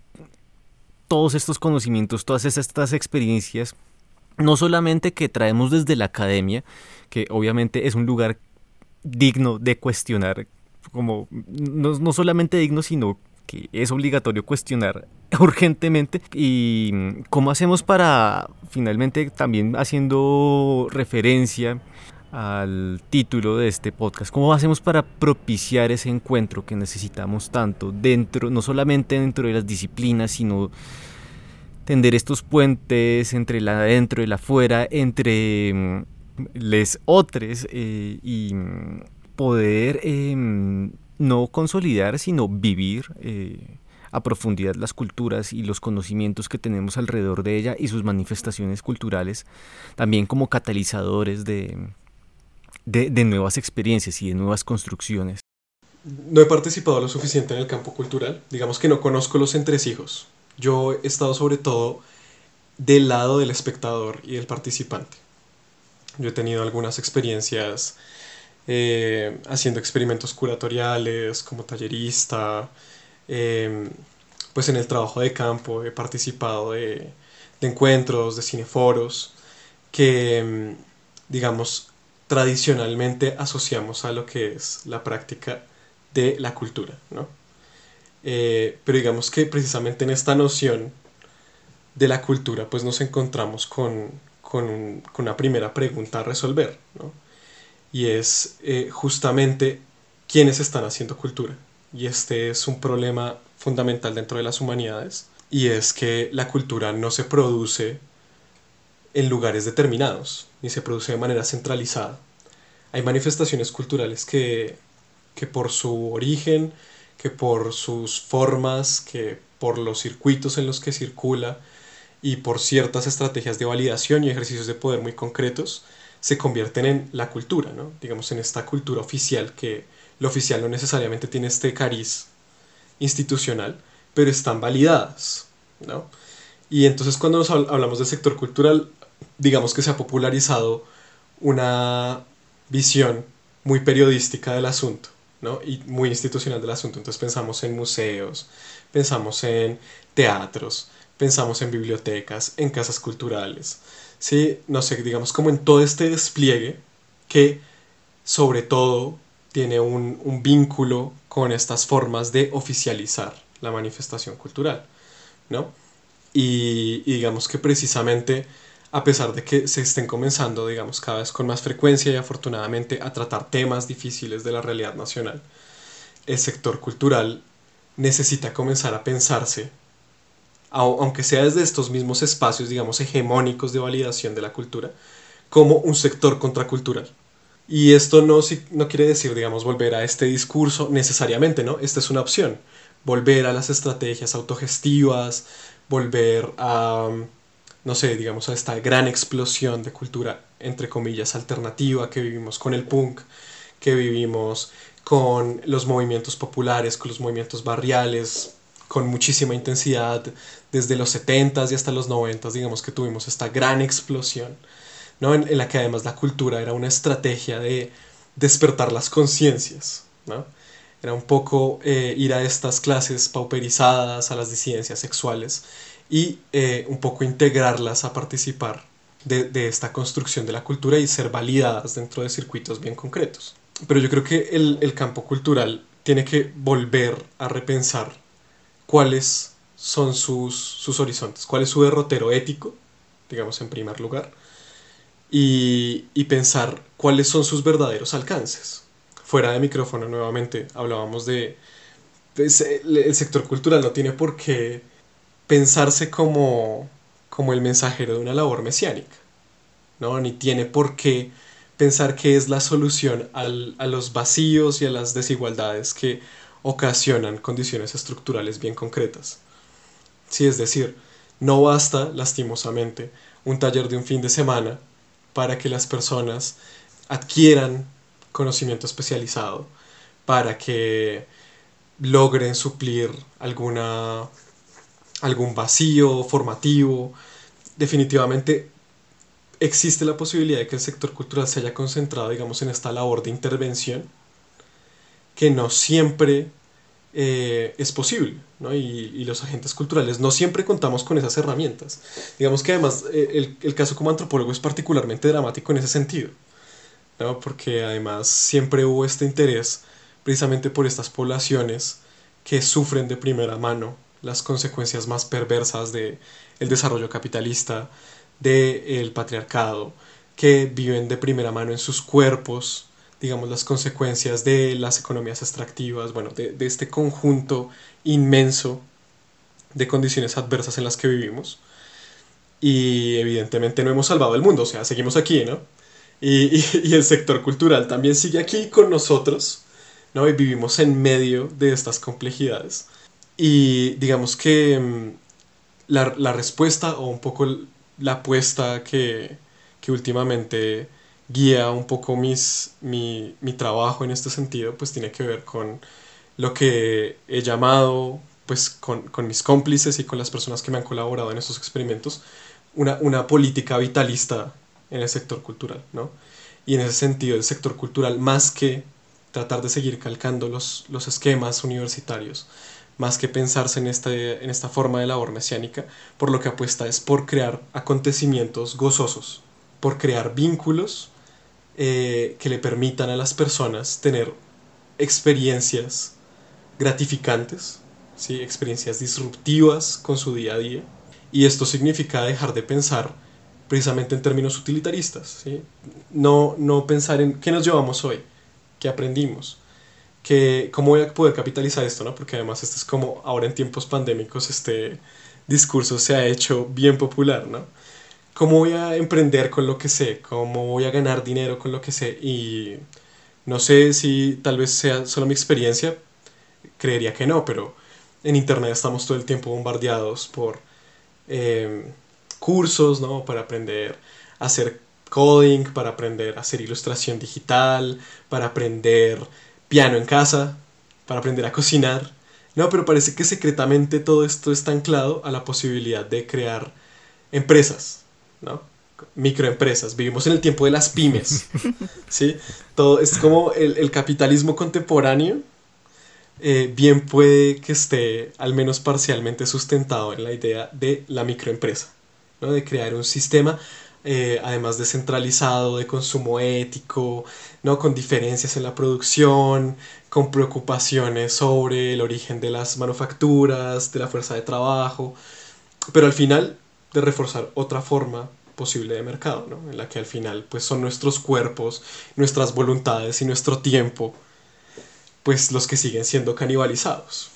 Speaker 1: todos estos conocimientos, todas estas experiencias? No solamente que traemos desde la academia, que obviamente es un lugar digno de cuestionar, como no, no solamente digno, sino que es obligatorio cuestionar urgentemente. Y cómo hacemos para finalmente también haciendo referencia al título de este podcast, cómo hacemos para propiciar ese encuentro que necesitamos tanto dentro, no solamente dentro de las disciplinas, sino tender estos puentes entre la adentro y la afuera, entre mm, les otros eh, y poder em, no consolidar, sino vivir eh, a profundidad las culturas y los conocimientos que tenemos alrededor de ella y sus manifestaciones culturales, también como catalizadores de, de, nuevas experiencias y de nuevas construcciones.
Speaker 3: No he participado lo suficiente en el campo cultural, digamos que no conozco los entresijos. Yo he estado sobre todo del lado del espectador y del participante. Yo he tenido algunas experiencias eh, haciendo experimentos curatoriales como tallerista, em, pues en el trabajo de campo he participado de, encuentros, de cineforos, que em, digamos tradicionalmente asociamos a lo que es la práctica de la cultura, ¿no? Eh, pero digamos que precisamente en esta noción de la cultura pues nos encontramos con, con, con una primera pregunta a resolver, ¿no? Y es eh, justamente quiénes están haciendo cultura. Y este es un problema fundamental dentro de las humanidades, y es que la cultura no se produce en lugares determinados, ni se produce de manera centralizada. Hay manifestaciones culturales que, que por su origen, que por sus formas, que por los circuitos en los que circula y por ciertas estrategias de validación y ejercicios de poder muy concretos, se convierten en la cultura, ¿no? Digamos, en esta cultura oficial, que lo oficial no necesariamente tiene este cariz institucional, pero están validadas, ¿no? Y entonces cuando nos hablamos del sector cultural, digamos que se ha popularizado una visión muy periodística del asunto, ¿no? Y muy institucional del asunto. Entonces pensamos en museos, pensamos en teatros, pensamos en bibliotecas, en casas culturales, ¿sí? No sé, digamos como en todo este despliegue que sobre todo tiene un, vínculo con estas formas de oficializar la manifestación cultural, ¿no? Y, digamos que precisamente a pesar de que se estén comenzando, digamos, cada vez con más frecuencia y afortunadamente a tratar temas difíciles de la realidad nacional, el sector cultural necesita comenzar a pensarse aunque sea desde estos mismos espacios, digamos, hegemónicos de validación de la cultura, como un sector contracultural. Y esto no, no quiere decir, digamos, volver a este discurso necesariamente, ¿no? Esta es una opción. Volver a las estrategias autogestivas, volver a, no sé, digamos, a esta gran explosión de cultura, entre comillas, alternativa que vivimos con el punk, que vivimos con los movimientos populares, con los movimientos barriales, con muchísima intensidad desde los 70s y hasta los 90s, digamos que tuvimos esta gran explosión, ¿no? en, la que además la cultura era una estrategia de despertar las conciencias, ¿no? Era un poco eh, ir a estas clases pauperizadas, a las disidencias sexuales y eh, un poco integrarlas a participar de, de, esta construcción de la cultura y ser validadas dentro de circuitos bien concretos. Pero yo creo que el, el campo cultural tiene que volver a repensar cuáles son sus, sus horizontes, cuál es su derrotero ético, digamos en primer lugar, y, y pensar cuáles son sus verdaderos alcances. Fuera de micrófono nuevamente hablábamos de... El sector cultural no tiene por qué pensarse como, como el mensajero de una labor mesiánica, ¿no? Ni tiene por qué pensar que es la solución al, a los vacíos y a las desigualdades que ocasionan condiciones estructurales bien concretas. Sí, es decir, no basta, lastimosamente, un taller de un fin de semana para que las personas adquieran conocimiento especializado, para que logren suplir alguna, algún vacío formativo. Definitivamente existe la posibilidad de que el sector cultural se haya concentrado, digamos, en esta labor de intervención que no siempre eh, es posible, ¿no? Y, los agentes culturales no siempre contamos con esas herramientas. Digamos que además eh, el, el, caso como antropólogo es particularmente dramático en ese sentido, ¿no? Porque además siempre hubo este interés precisamente por estas poblaciones que sufren de primera mano las consecuencias más perversas del el desarrollo capitalista, del patriarcado, que viven de primera mano en sus cuerpos digamos, las consecuencias de las economías extractivas, bueno, de, este conjunto inmenso de condiciones adversas en las que vivimos. Y evidentemente no hemos salvado el mundo, o sea, seguimos aquí, ¿no? Y, y, el sector cultural también sigue aquí con nosotros, ¿no? Y vivimos en medio de estas complejidades. Y digamos que mm, la, la respuesta o un poco la apuesta que, que últimamente guía un poco mis, mi, mi, trabajo en este sentido, pues tiene que ver con lo que he llamado, pues con, con, mis cómplices y con las personas que me han colaborado en estos experimentos, una, una política vitalista en el sector cultural, ¿no? Y en ese sentido, el sector cultural, más que tratar de seguir calcando los, los esquemas universitarios, más que pensarse en, este, en esta forma de labor mesiánica, por lo que apuesta es por crear acontecimientos gozosos, por crear vínculos eh, que le permitan a las personas tener experiencias gratificantes, ¿sí? experiencias disruptivas con su día a día. Y esto significa dejar de pensar precisamente en términos utilitaristas. ¿sí? No, no pensar en qué nos llevamos hoy, qué aprendimos, que, cómo voy a poder capitalizar esto, ¿no? porque además esto es como ahora en tiempos pandémicos este discurso se ha hecho bien popular. ¿no? Cómo voy a emprender con lo que sé, cómo voy a ganar dinero con lo que sé y no sé si tal vez sea solo mi experiencia, creería que no, pero en internet estamos todo el tiempo bombardeados por em, cursos, ¿no? Para aprender a hacer coding, para aprender a hacer ilustración digital, para aprender piano en casa, para aprender a cocinar. No, pero parece que secretamente todo esto está anclado a la posibilidad de crear empresas, ¿no? Microempresas, vivimos en el tiempo de las pymes, ¿sí? Todo es como el, capitalismo contemporáneo, eh, bien puede que esté al menos parcialmente sustentado en la idea de la microempresa, ¿no? De crear un sistema eh, además descentralizado, de consumo ético, ¿no? con diferencias en la producción, con preocupaciones sobre el origen de las manufacturas, de la fuerza de trabajo, pero al final de reforzar otra forma posible de mercado, ¿no? en la que al final pues son nuestros cuerpos, nuestras voluntades y nuestro tiempo pues los que siguen siendo canibalizados.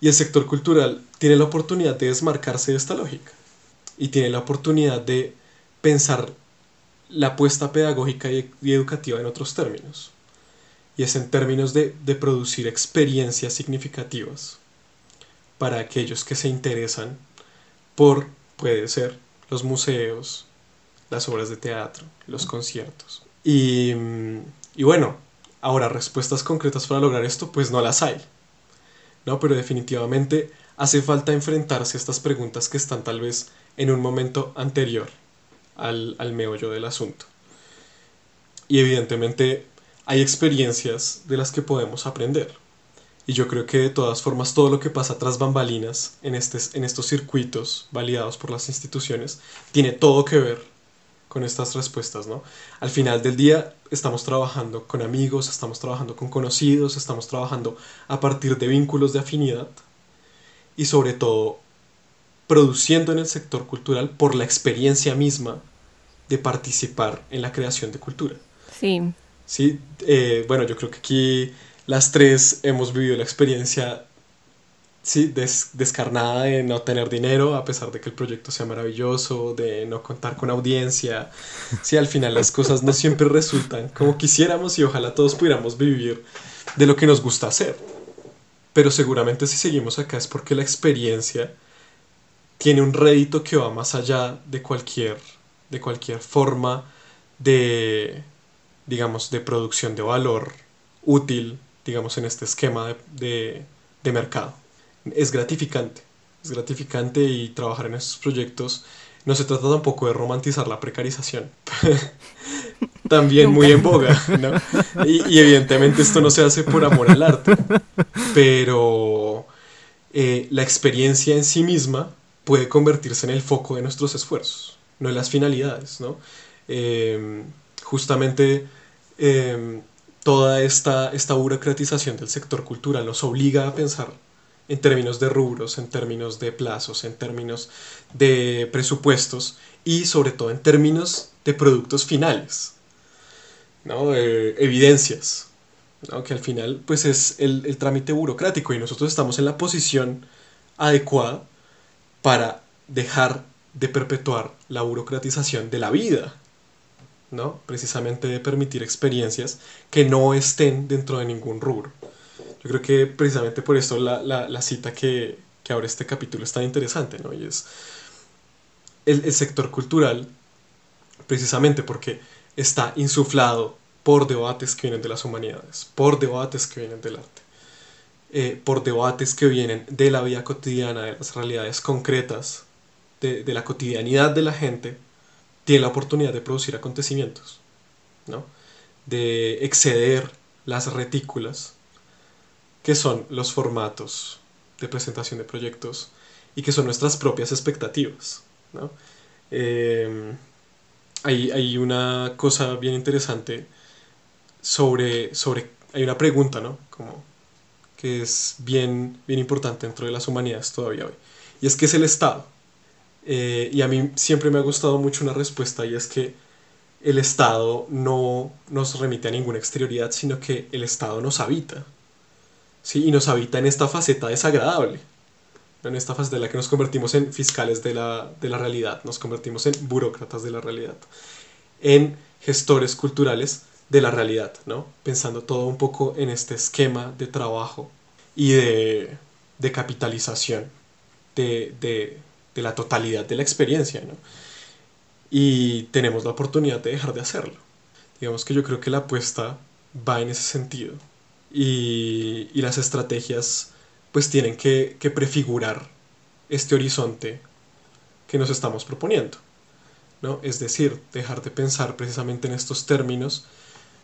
Speaker 3: Y el sector cultural tiene la oportunidad de desmarcarse de esta lógica y tiene la oportunidad de pensar la apuesta pedagógica y, educativa en otros términos. Y es en términos de, de producir experiencias significativas para aquellos que se interesan por, puede ser, los museos, las obras de teatro, los conciertos. Y, y bueno, ahora respuestas concretas para lograr esto, pues no las hay. ¿no? Pero definitivamente hace falta enfrentarse a estas preguntas que están tal vez en un momento anterior al, al meollo del asunto. Y evidentemente hay experiencias de las que podemos aprender. Y yo creo que de todas formas todo lo que pasa tras bambalinas en, este, en estos circuitos validados por las instituciones tiene todo que ver con estas respuestas, ¿no? Al final del día estamos trabajando con amigos, estamos trabajando con conocidos, estamos trabajando a partir de vínculos de afinidad y sobre todo produciendo en el sector cultural por la experiencia misma de participar en la creación de cultura.
Speaker 2: Sí.
Speaker 3: Sí, eh, bueno, yo creo que aquí las tres hemos vivido la experiencia, sí, descarnada de no tener dinero, a pesar de que el proyecto sea maravilloso, de no contar con audiencia. Sí, al final las cosas no siempre resultan como quisiéramos y ojalá todos pudiéramos vivir de lo que nos gusta hacer. Pero seguramente si seguimos acá es porque la experiencia tiene un rédito que va más allá de cualquier, de cualquier forma de, digamos, de producción de valor útil, digamos, en este esquema de, de, mercado. Es gratificante, es gratificante y trabajar en estos proyectos no se trata tampoco de romantizar la precarización. También muy en boga, ¿no? Y, evidentemente esto no se hace por amor al arte, pero eh, la experiencia en sí misma puede convertirse en el foco de nuestros esfuerzos, no en las finalidades, ¿no? Eh, justamente Em, toda esta, esta burocratización del sector cultural nos obliga a pensar en términos de rubros, en términos de plazos, en términos de presupuestos y sobre todo en términos de productos finales, ¿no? evidencias, ¿no? que al final pues es el, el trámite burocrático y nosotros estamos en la posición adecuada para dejar de perpetuar la burocratización de la vida, ¿no? Precisamente de permitir experiencias que no estén dentro de ningún rubro. Yo creo que precisamente por esto la, la, cita que, que, abre este capítulo es tan interesante, ¿no? Y es el, el sector cultural, precisamente porque está insuflado por debates que vienen de las humanidades, por debates que vienen del arte, eh, por debates que vienen de la vida cotidiana, de las realidades concretas, de, de la cotidianidad de la gente, tiene la oportunidad de producir acontecimientos, ¿no? de exceder las retículas, que son los formatos de presentación de proyectos y que son nuestras propias expectativas. ¿no? Eh, hay, una cosa bien interesante sobre, sobre, hay una pregunta, ¿no? Como que es bien, bien importante dentro de las humanidades todavía hoy. Y es que es el Estado. Eh, y a mí siempre me ha gustado mucho una respuesta y es que el Estado no nos remite a ninguna exterioridad, sino que el Estado nos habita. ¿sí? Y nos habita en esta faceta desagradable, en esta faceta en la que nos convertimos en fiscales de la, de la realidad, nos convertimos en burócratas de la realidad, en gestores culturales de la realidad, ¿no? pensando todo un poco en este esquema de trabajo y de, de capitalización de, de, de la totalidad de la experiencia, ¿no? Y tenemos la oportunidad de dejar de hacerlo. Digamos que yo creo que la apuesta va en ese sentido. Y, y las estrategias pues tienen que, que prefigurar este horizonte que nos estamos proponiendo. ¿no? Es decir, dejar de pensar precisamente en estos términos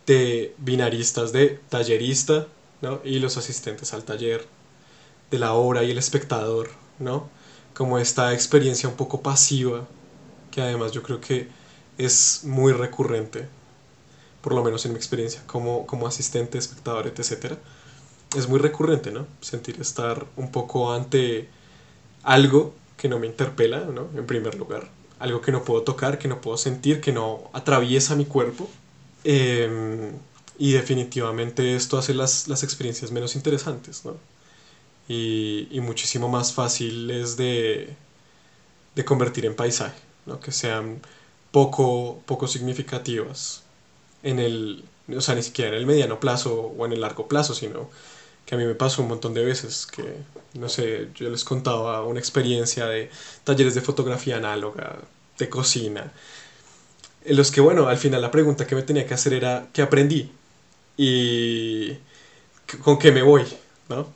Speaker 3: de binaristas de tallerista ¿no? y los asistentes al taller, de la obra y el espectador, ¿no? Como esta experiencia un poco pasiva, que además yo creo que es muy recurrente, por lo menos en mi experiencia como, como asistente, espectador, etc. Es muy recurrente, ¿no? Sentir estar un poco ante algo que no me interpela, ¿no? En primer lugar, algo que no puedo tocar, que no puedo sentir, que no atraviesa mi cuerpo. Em, y definitivamente esto hace las, las experiencias menos interesantes, ¿no? Y, muchísimo más fáciles de, de convertir en paisaje, ¿no? que sean poco, poco significativas en el, o sea, ni siquiera en el mediano plazo o en el largo plazo, sino que a mí me pasó un montón de veces, que, no sé, yo les contaba una experiencia de talleres de fotografía análoga, de cocina, en los que, bueno, al final la pregunta que me tenía que hacer era, ¿qué aprendí? Y con qué me voy, ¿no?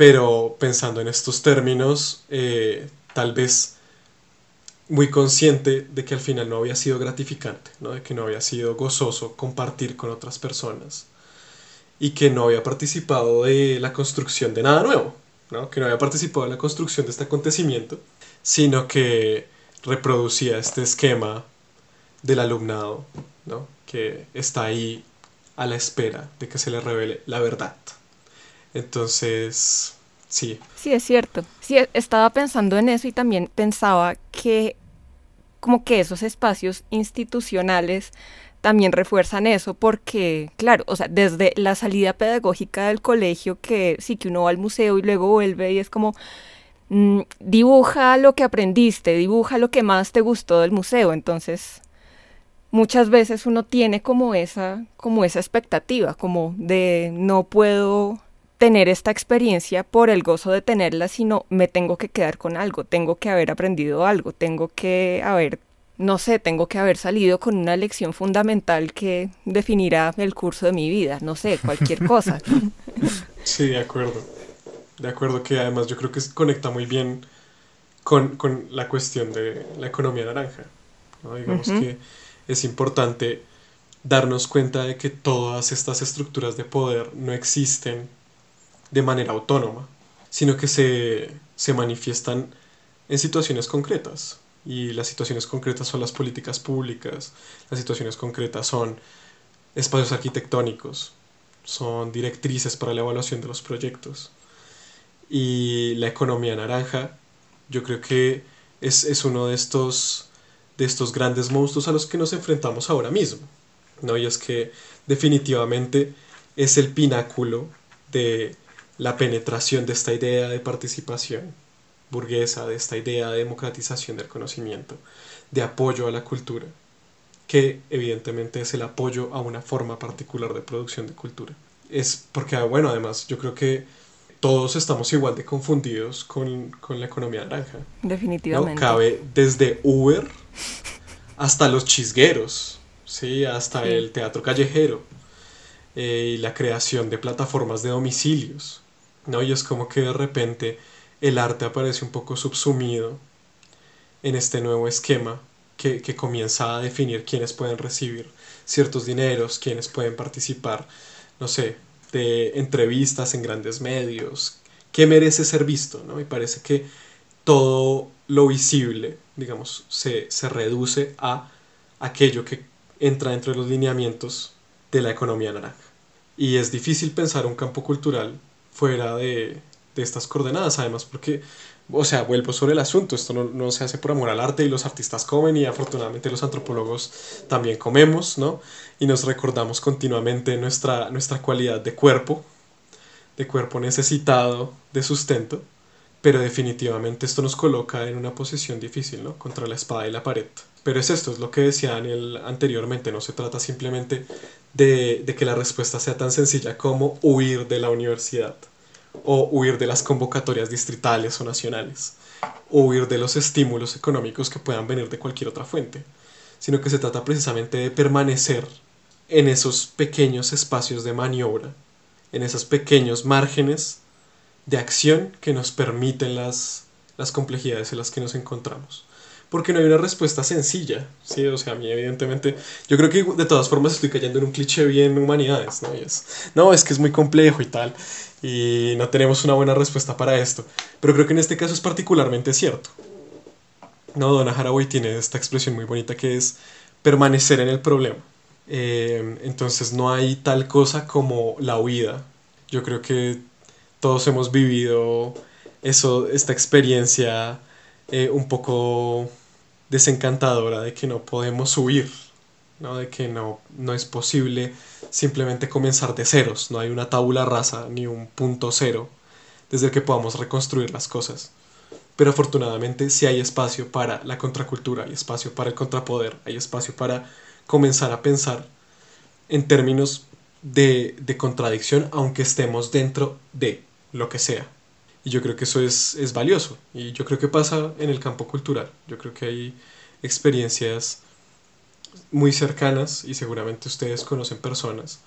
Speaker 3: Pero pensando en estos términos, eh, tal vez muy consciente de que al final no había sido gratificante, ¿no? de que no había sido gozoso compartir con otras personas y que no había participado de la construcción de nada nuevo, ¿no? que no había participado en la construcción de este acontecimiento, sino que reproducía este esquema del alumnado, ¿no? que está ahí a la espera de que se le revele la verdad. Entonces, sí.
Speaker 2: Sí, es cierto. Sí, estaba pensando en eso y también pensaba que como que esos espacios institucionales también refuerzan eso porque, claro, o sea, desde la salida pedagógica del colegio, que sí que uno va al museo y luego vuelve y es como, mm, dibuja lo que aprendiste, dibuja lo que más te gustó del museo, entonces muchas veces uno tiene como esa, como esa expectativa, como de no puedo tener esta experiencia por el gozo de tenerla, sino me tengo que quedar con algo, tengo que haber aprendido algo, tengo que haber, no sé, tengo que haber salido con una lección fundamental que definirá el curso de mi vida, no sé, cualquier cosa.
Speaker 3: Sí, de acuerdo. De acuerdo que además yo creo que conecta muy bien con, la cuestión de la economía naranja. Digamos que es importante darnos cuenta de que todas estas estructuras de poder no existen de manera autónoma, sino que se, se manifiestan en situaciones concretas. Y las situaciones concretas son las políticas públicas, las situaciones concretas son espacios arquitectónicos, son directrices para la evaluación de los proyectos. Y la economía naranja, yo creo que es, es uno de estos, de estos grandes monstruos a los que nos enfrentamos ahora mismo. ¿no? Y es que definitivamente es el pináculo de la penetración de esta idea de participación burguesa, de esta idea de democratización del conocimiento, de apoyo a la cultura, que evidentemente es el apoyo a una forma particular de producción de cultura. Es porque, bueno, además yo creo que todos estamos igual de confundidos con, la economía naranja.
Speaker 2: Definitivamente.
Speaker 3: Cabe desde Uber hasta los chisgueros, ¿sí? hasta el teatro callejero eh, y la creación de plataformas de domicilios. ¿No? Y es como que de repente el arte aparece un poco subsumido en este nuevo esquema que, comienza a definir quiénes pueden recibir ciertos dineros, quiénes pueden participar, no sé, de entrevistas en grandes medios, qué merece ser visto, ¿no? Y parece que todo lo visible, digamos, se, se reduce a aquello que entra dentro de los lineamientos de la economía naranja. Y es difícil pensar un campo cultural fuera de, estas coordenadas, además porque, o sea, vuelvo sobre el asunto, esto no, se hace por amor al arte y los artistas comen y afortunadamente los antropólogos también comemos, ¿no? Y nos recordamos continuamente nuestra, nuestra cualidad de cuerpo, de cuerpo necesitado de sustento, pero definitivamente esto nos coloca en una posición difícil, ¿no? Contra la espada y la pared. Pero es esto, es lo que decía Daniel anteriormente, no se trata simplemente de, de que la respuesta sea tan sencilla como huir de la universidad o huir de las convocatorias distritales o nacionales, o huir de los estímulos económicos que puedan venir de cualquier otra fuente, sino que se trata precisamente de permanecer en esos pequeños espacios de maniobra, en esos pequeños márgenes de acción que nos permiten las, las complejidades en las que nos encontramos porque no hay una respuesta sencilla, ¿sí? O sea, a mí evidentemente, yo creo que de todas formas estoy cayendo en un cliché bien humanidades, ¿no? es, no, es que es muy complejo y tal, y no tenemos una buena respuesta para esto, pero creo que en este caso es particularmente cierto. No, Donna Haraway tiene esta expresión muy bonita que es permanecer en el problema. Eh, entonces no hay tal cosa como la huida. Yo creo que todos hemos vivido eso, esta experiencia eh, un poco desencantadora de que no podemos huir, ¿no? de que no, no es posible simplemente comenzar de ceros, no hay una tabula rasa ni un punto cero desde el que podamos reconstruir las cosas. Pero afortunadamente sí hay espacio para la contracultura, hay espacio para el contrapoder, hay espacio para comenzar a pensar en términos de, de contradicción, aunque estemos dentro de lo que sea. Y yo creo que eso es, es valioso. Y yo creo que pasa en el campo cultural. Yo creo que hay experiencias muy cercanas y seguramente ustedes conocen personas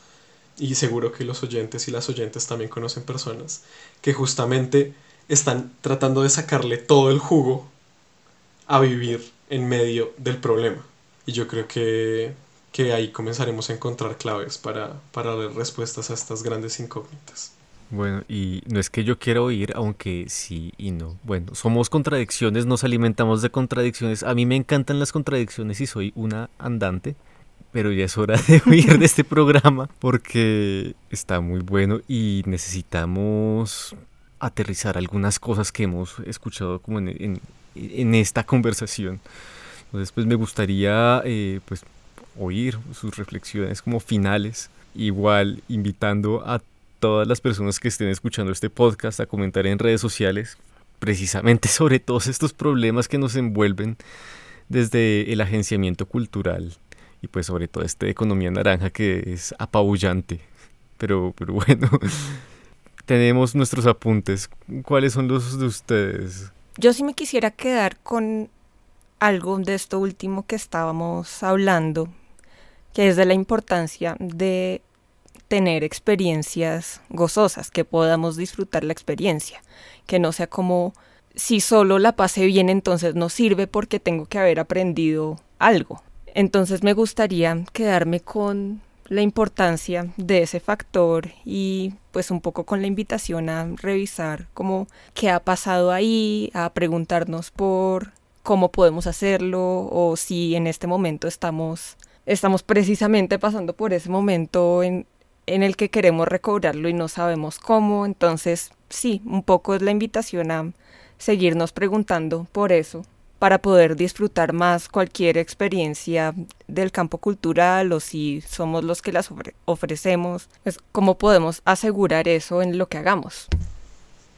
Speaker 3: y seguro que los oyentes y las oyentes también conocen personas que justamente están tratando de sacarle todo el jugo a vivir en medio del problema. Y yo creo que, que ahí comenzaremos a encontrar claves para, para dar respuestas a estas grandes incógnitas.
Speaker 1: Bueno, y no es que yo quiera oír, aunque sí y no. Bueno, somos contradicciones, nos alimentamos de contradicciones. A mí me encantan las contradicciones y soy una andante, pero ya es hora de huir de este programa porque está muy bueno y necesitamos aterrizar algunas cosas que hemos escuchado como en, en, esta conversación. Entonces, pues me gustaría eh, pues, oír sus reflexiones como finales, igual invitando a todas las personas que estén escuchando este podcast a comentar en redes sociales precisamente sobre todos estos problemas que nos envuelven desde el agenciamiento cultural y pues sobre todo esta economía naranja que es apabullante. Pero, pero bueno, tenemos nuestros apuntes. ¿Cuáles son los de ustedes?
Speaker 2: Yo sí me quisiera quedar con algo de esto último que estábamos hablando, que es de la importancia de tener experiencias gozosas, que podamos disfrutar la experiencia, que no sea como si solo la pasé bien entonces no sirve porque tengo que haber aprendido algo. Entonces me gustaría quedarme con la importancia de ese factor y pues un poco con la invitación a revisar cómo qué ha pasado ahí, a preguntarnos por cómo podemos hacerlo o si en este momento estamos estamos precisamente pasando por ese momento en, en el que queremos recobrarlo y no sabemos cómo, entonces sí, un poco es la invitación a seguirnos preguntando por eso para poder disfrutar más cualquier experiencia del campo cultural o si somos los que las ofrecemos, pues, cómo podemos asegurar eso en lo que hagamos.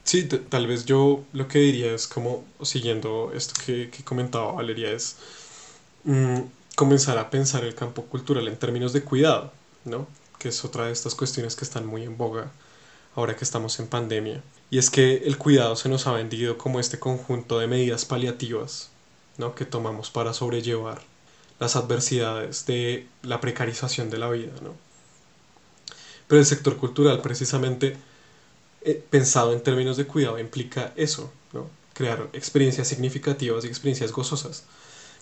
Speaker 3: Sí, tal vez yo lo que diría es como, siguiendo esto que, comentaba Valeria, es mm, comenzar a pensar el campo cultural en términos de cuidado, ¿no? Que es otra de estas cuestiones que están muy en boga ahora que estamos en pandemia. Y es que el cuidado se nos ha vendido como este conjunto de medidas paliativas ¿no? que tomamos para sobrellevar las adversidades de la precarización de la vida. ¿no? Pero el sector cultural, precisamente eh, pensado en términos de cuidado, implica eso, ¿no? crear experiencias significativas y experiencias gozosas.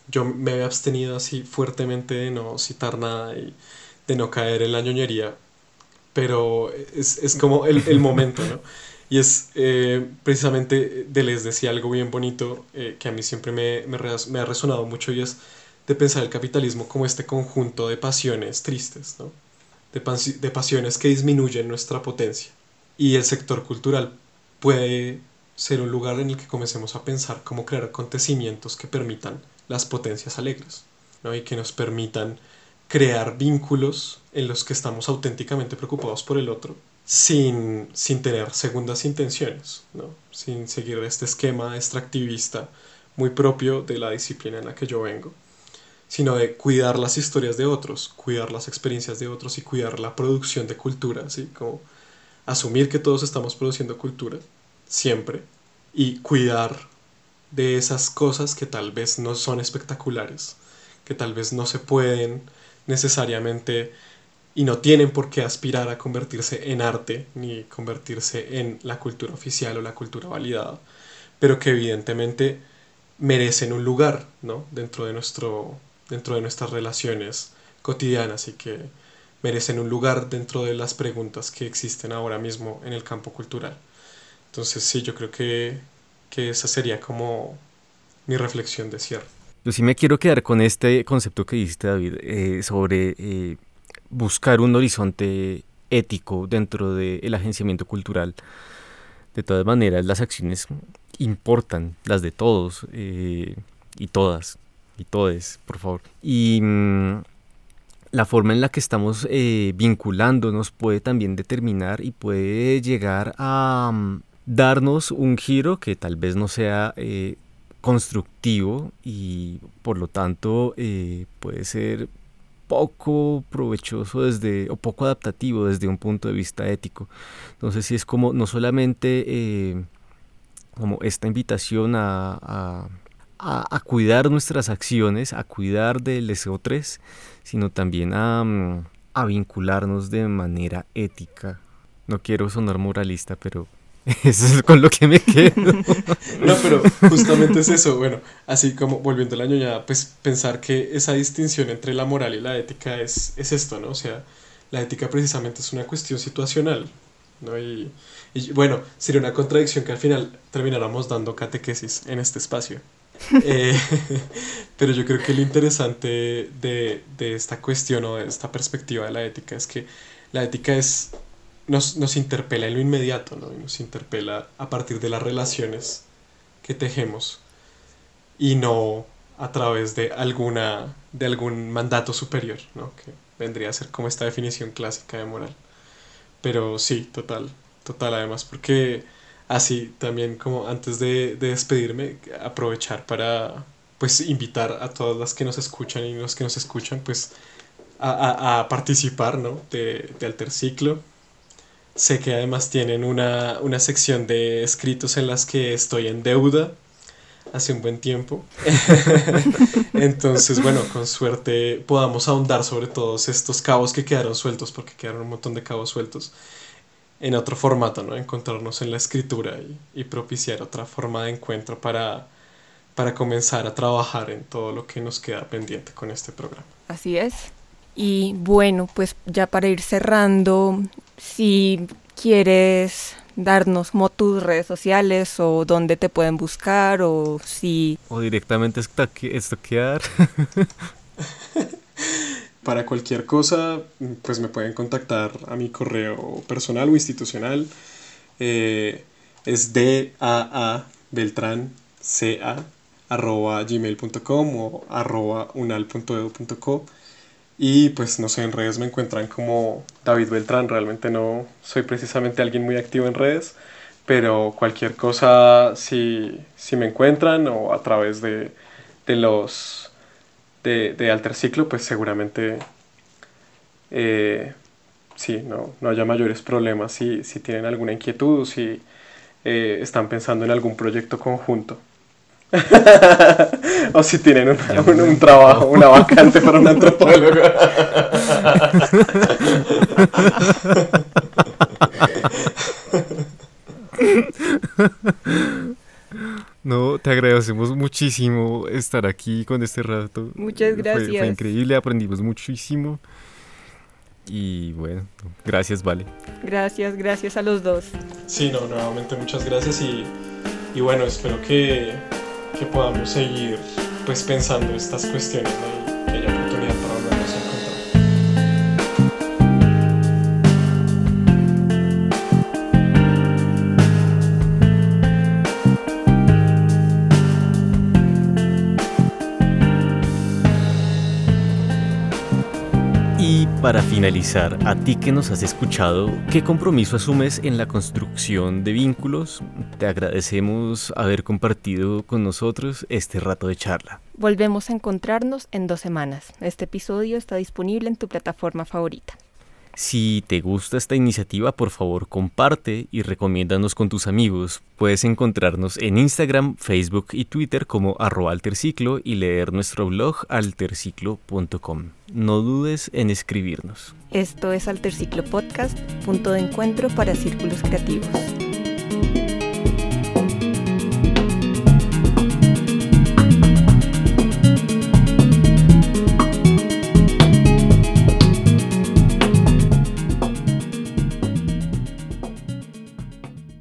Speaker 3: Yo me he abstenido así fuertemente de no citar nada y de no caer en la ñoñería, pero es, es como el, el momento, ¿no? Y es eh, precisamente, de les decía algo bien bonito eh, que a mí siempre me, me, me, ha resonado mucho y es de pensar el capitalismo como este conjunto de pasiones tristes, ¿no? de, de pasiones que disminuyen nuestra potencia. Y el sector cultural puede ser un lugar en el que comencemos a pensar cómo crear acontecimientos que permitan las potencias alegres ¿no? y que nos permitan crear vínculos en los que estamos auténticamente preocupados por el otro sin, sin tener segundas intenciones, ¿no? sin seguir este esquema extractivista muy propio de la disciplina en la que yo vengo, sino de cuidar las historias de otros, cuidar las experiencias de otros y cuidar la producción de cultura, ¿sí? como asumir que todos estamos produciendo cultura, siempre, y cuidar de esas cosas que tal vez no son espectaculares, que tal vez no se pueden necesariamente y no tienen por qué aspirar a convertirse en arte ni convertirse en la cultura oficial o la cultura validada, pero que evidentemente merecen un lugar ¿no? dentro, de nuestro, dentro de nuestras relaciones cotidianas y que merecen un lugar dentro de las preguntas que existen ahora mismo en el campo cultural. Entonces sí, yo creo que, que esa sería como mi reflexión de cierre.
Speaker 1: Yo sí me quiero quedar con este concepto que dijiste, David, eh, sobre eh, buscar un horizonte ético dentro del agenciamiento cultural. De todas maneras, las acciones importan, las de todos eh, y todas, y todes, por favor. Y mm, la forma en la que estamos vinculándonos puede también determinar y puede llegar a mm, darnos un giro que tal vez no sea constructivo y por lo tanto puede ser poco provechoso desde, o poco adaptativo desde un punto de vista ético. Entonces sí es como no solamente eh, como esta invitación a, a, cuidar nuestras acciones, a cuidar del SO3, sino también a, mm, a vincularnos de manera ética. No quiero sonar moralista, pero Eso es con lo que me quedo.
Speaker 3: no, pero justamente es eso. Bueno, así como volviendo al año ya, pues pensar que esa distinción entre la moral y la ética es, es esto, ¿no? O sea, la ética precisamente es una cuestión situacional, ¿no? Y, bueno, sería una contradicción que al final termináramos dando catequesis en este espacio. Eh, pero yo creo que lo interesante de, de esta cuestión o de esta perspectiva de la ética es que la ética es nos, nos interpela en lo inmediato, ¿no? nos interpela a partir de las relaciones que tejemos y no a través de alguna de algún mandato superior, ¿no? Que vendría a ser como esta definición clásica de moral. Pero sí, total, total además, porque así también como antes de, despedirme, aprovechar para pues invitar a todas las que nos escuchan y los que nos escuchan pues a, participar, ¿no? De, de Alterciclo, Sé que además tienen una, sección de escritos en las que estoy en deuda hace un buen tiempo. Entonces, bueno, con suerte podamos ahondar sobre todos estos cabos que quedaron sueltos, porque quedaron un montón de cabos sueltos, en otro formato, ¿no? Encontrarnos en la escritura y, propiciar otra forma de encuentro para, para comenzar a trabajar en todo lo que nos queda pendiente con este programa.
Speaker 2: Así es. Y bueno, pues ya para ir cerrando, si quieres darnos como tus redes sociales o dónde te pueden buscar o si...
Speaker 1: O directamente estoquear.
Speaker 3: Para cualquier cosa, pues me pueden contactar a mi correo personal o institucional. Eh, es a beltrán ca arroba gmail.com o arroba unal.edu.co y pues no sé, en redes me encuentran como David Beltrán. Realmente no soy precisamente alguien muy activo en redes, pero cualquier cosa, si, si me encuentran o a través de, de los de, de Alterciclo, pues seguramente eh, sí, no, no haya mayores problemas si, si tienen alguna inquietud o si eh, están pensando en algún proyecto conjunto. o si tienen un, trabajo, una vacante para un antropólogo.
Speaker 1: No, te agradecemos muchísimo estar aquí con este rato.
Speaker 2: Muchas gracias.
Speaker 1: Fue, increíble, aprendimos muchísimo. Y bueno, gracias, Vale.
Speaker 2: Gracias, gracias a los dos.
Speaker 3: Sí, no, nuevamente muchas gracias y, y bueno, espero que que podamos seguir pues pensando estas cuestiones
Speaker 1: para finalizar, a ti que nos has escuchado, ¿qué compromiso asumes en la construcción de vínculos? Te agradecemos haber compartido con nosotros este rato de charla.
Speaker 2: Volvemos a encontrarnos en dos semanas. Este episodio está disponible en tu plataforma favorita.
Speaker 1: Si te gusta esta iniciativa, por favor comparte y recomiéndanos con tus amigos. Puedes encontrarnos en Instagram, Facebook y Twitter como arroba alterciclo y leer nuestro blog alterciclo.com. No dudes en escribirnos.
Speaker 2: Esto es Alterciclo Podcast, punto de encuentro para círculos creativos.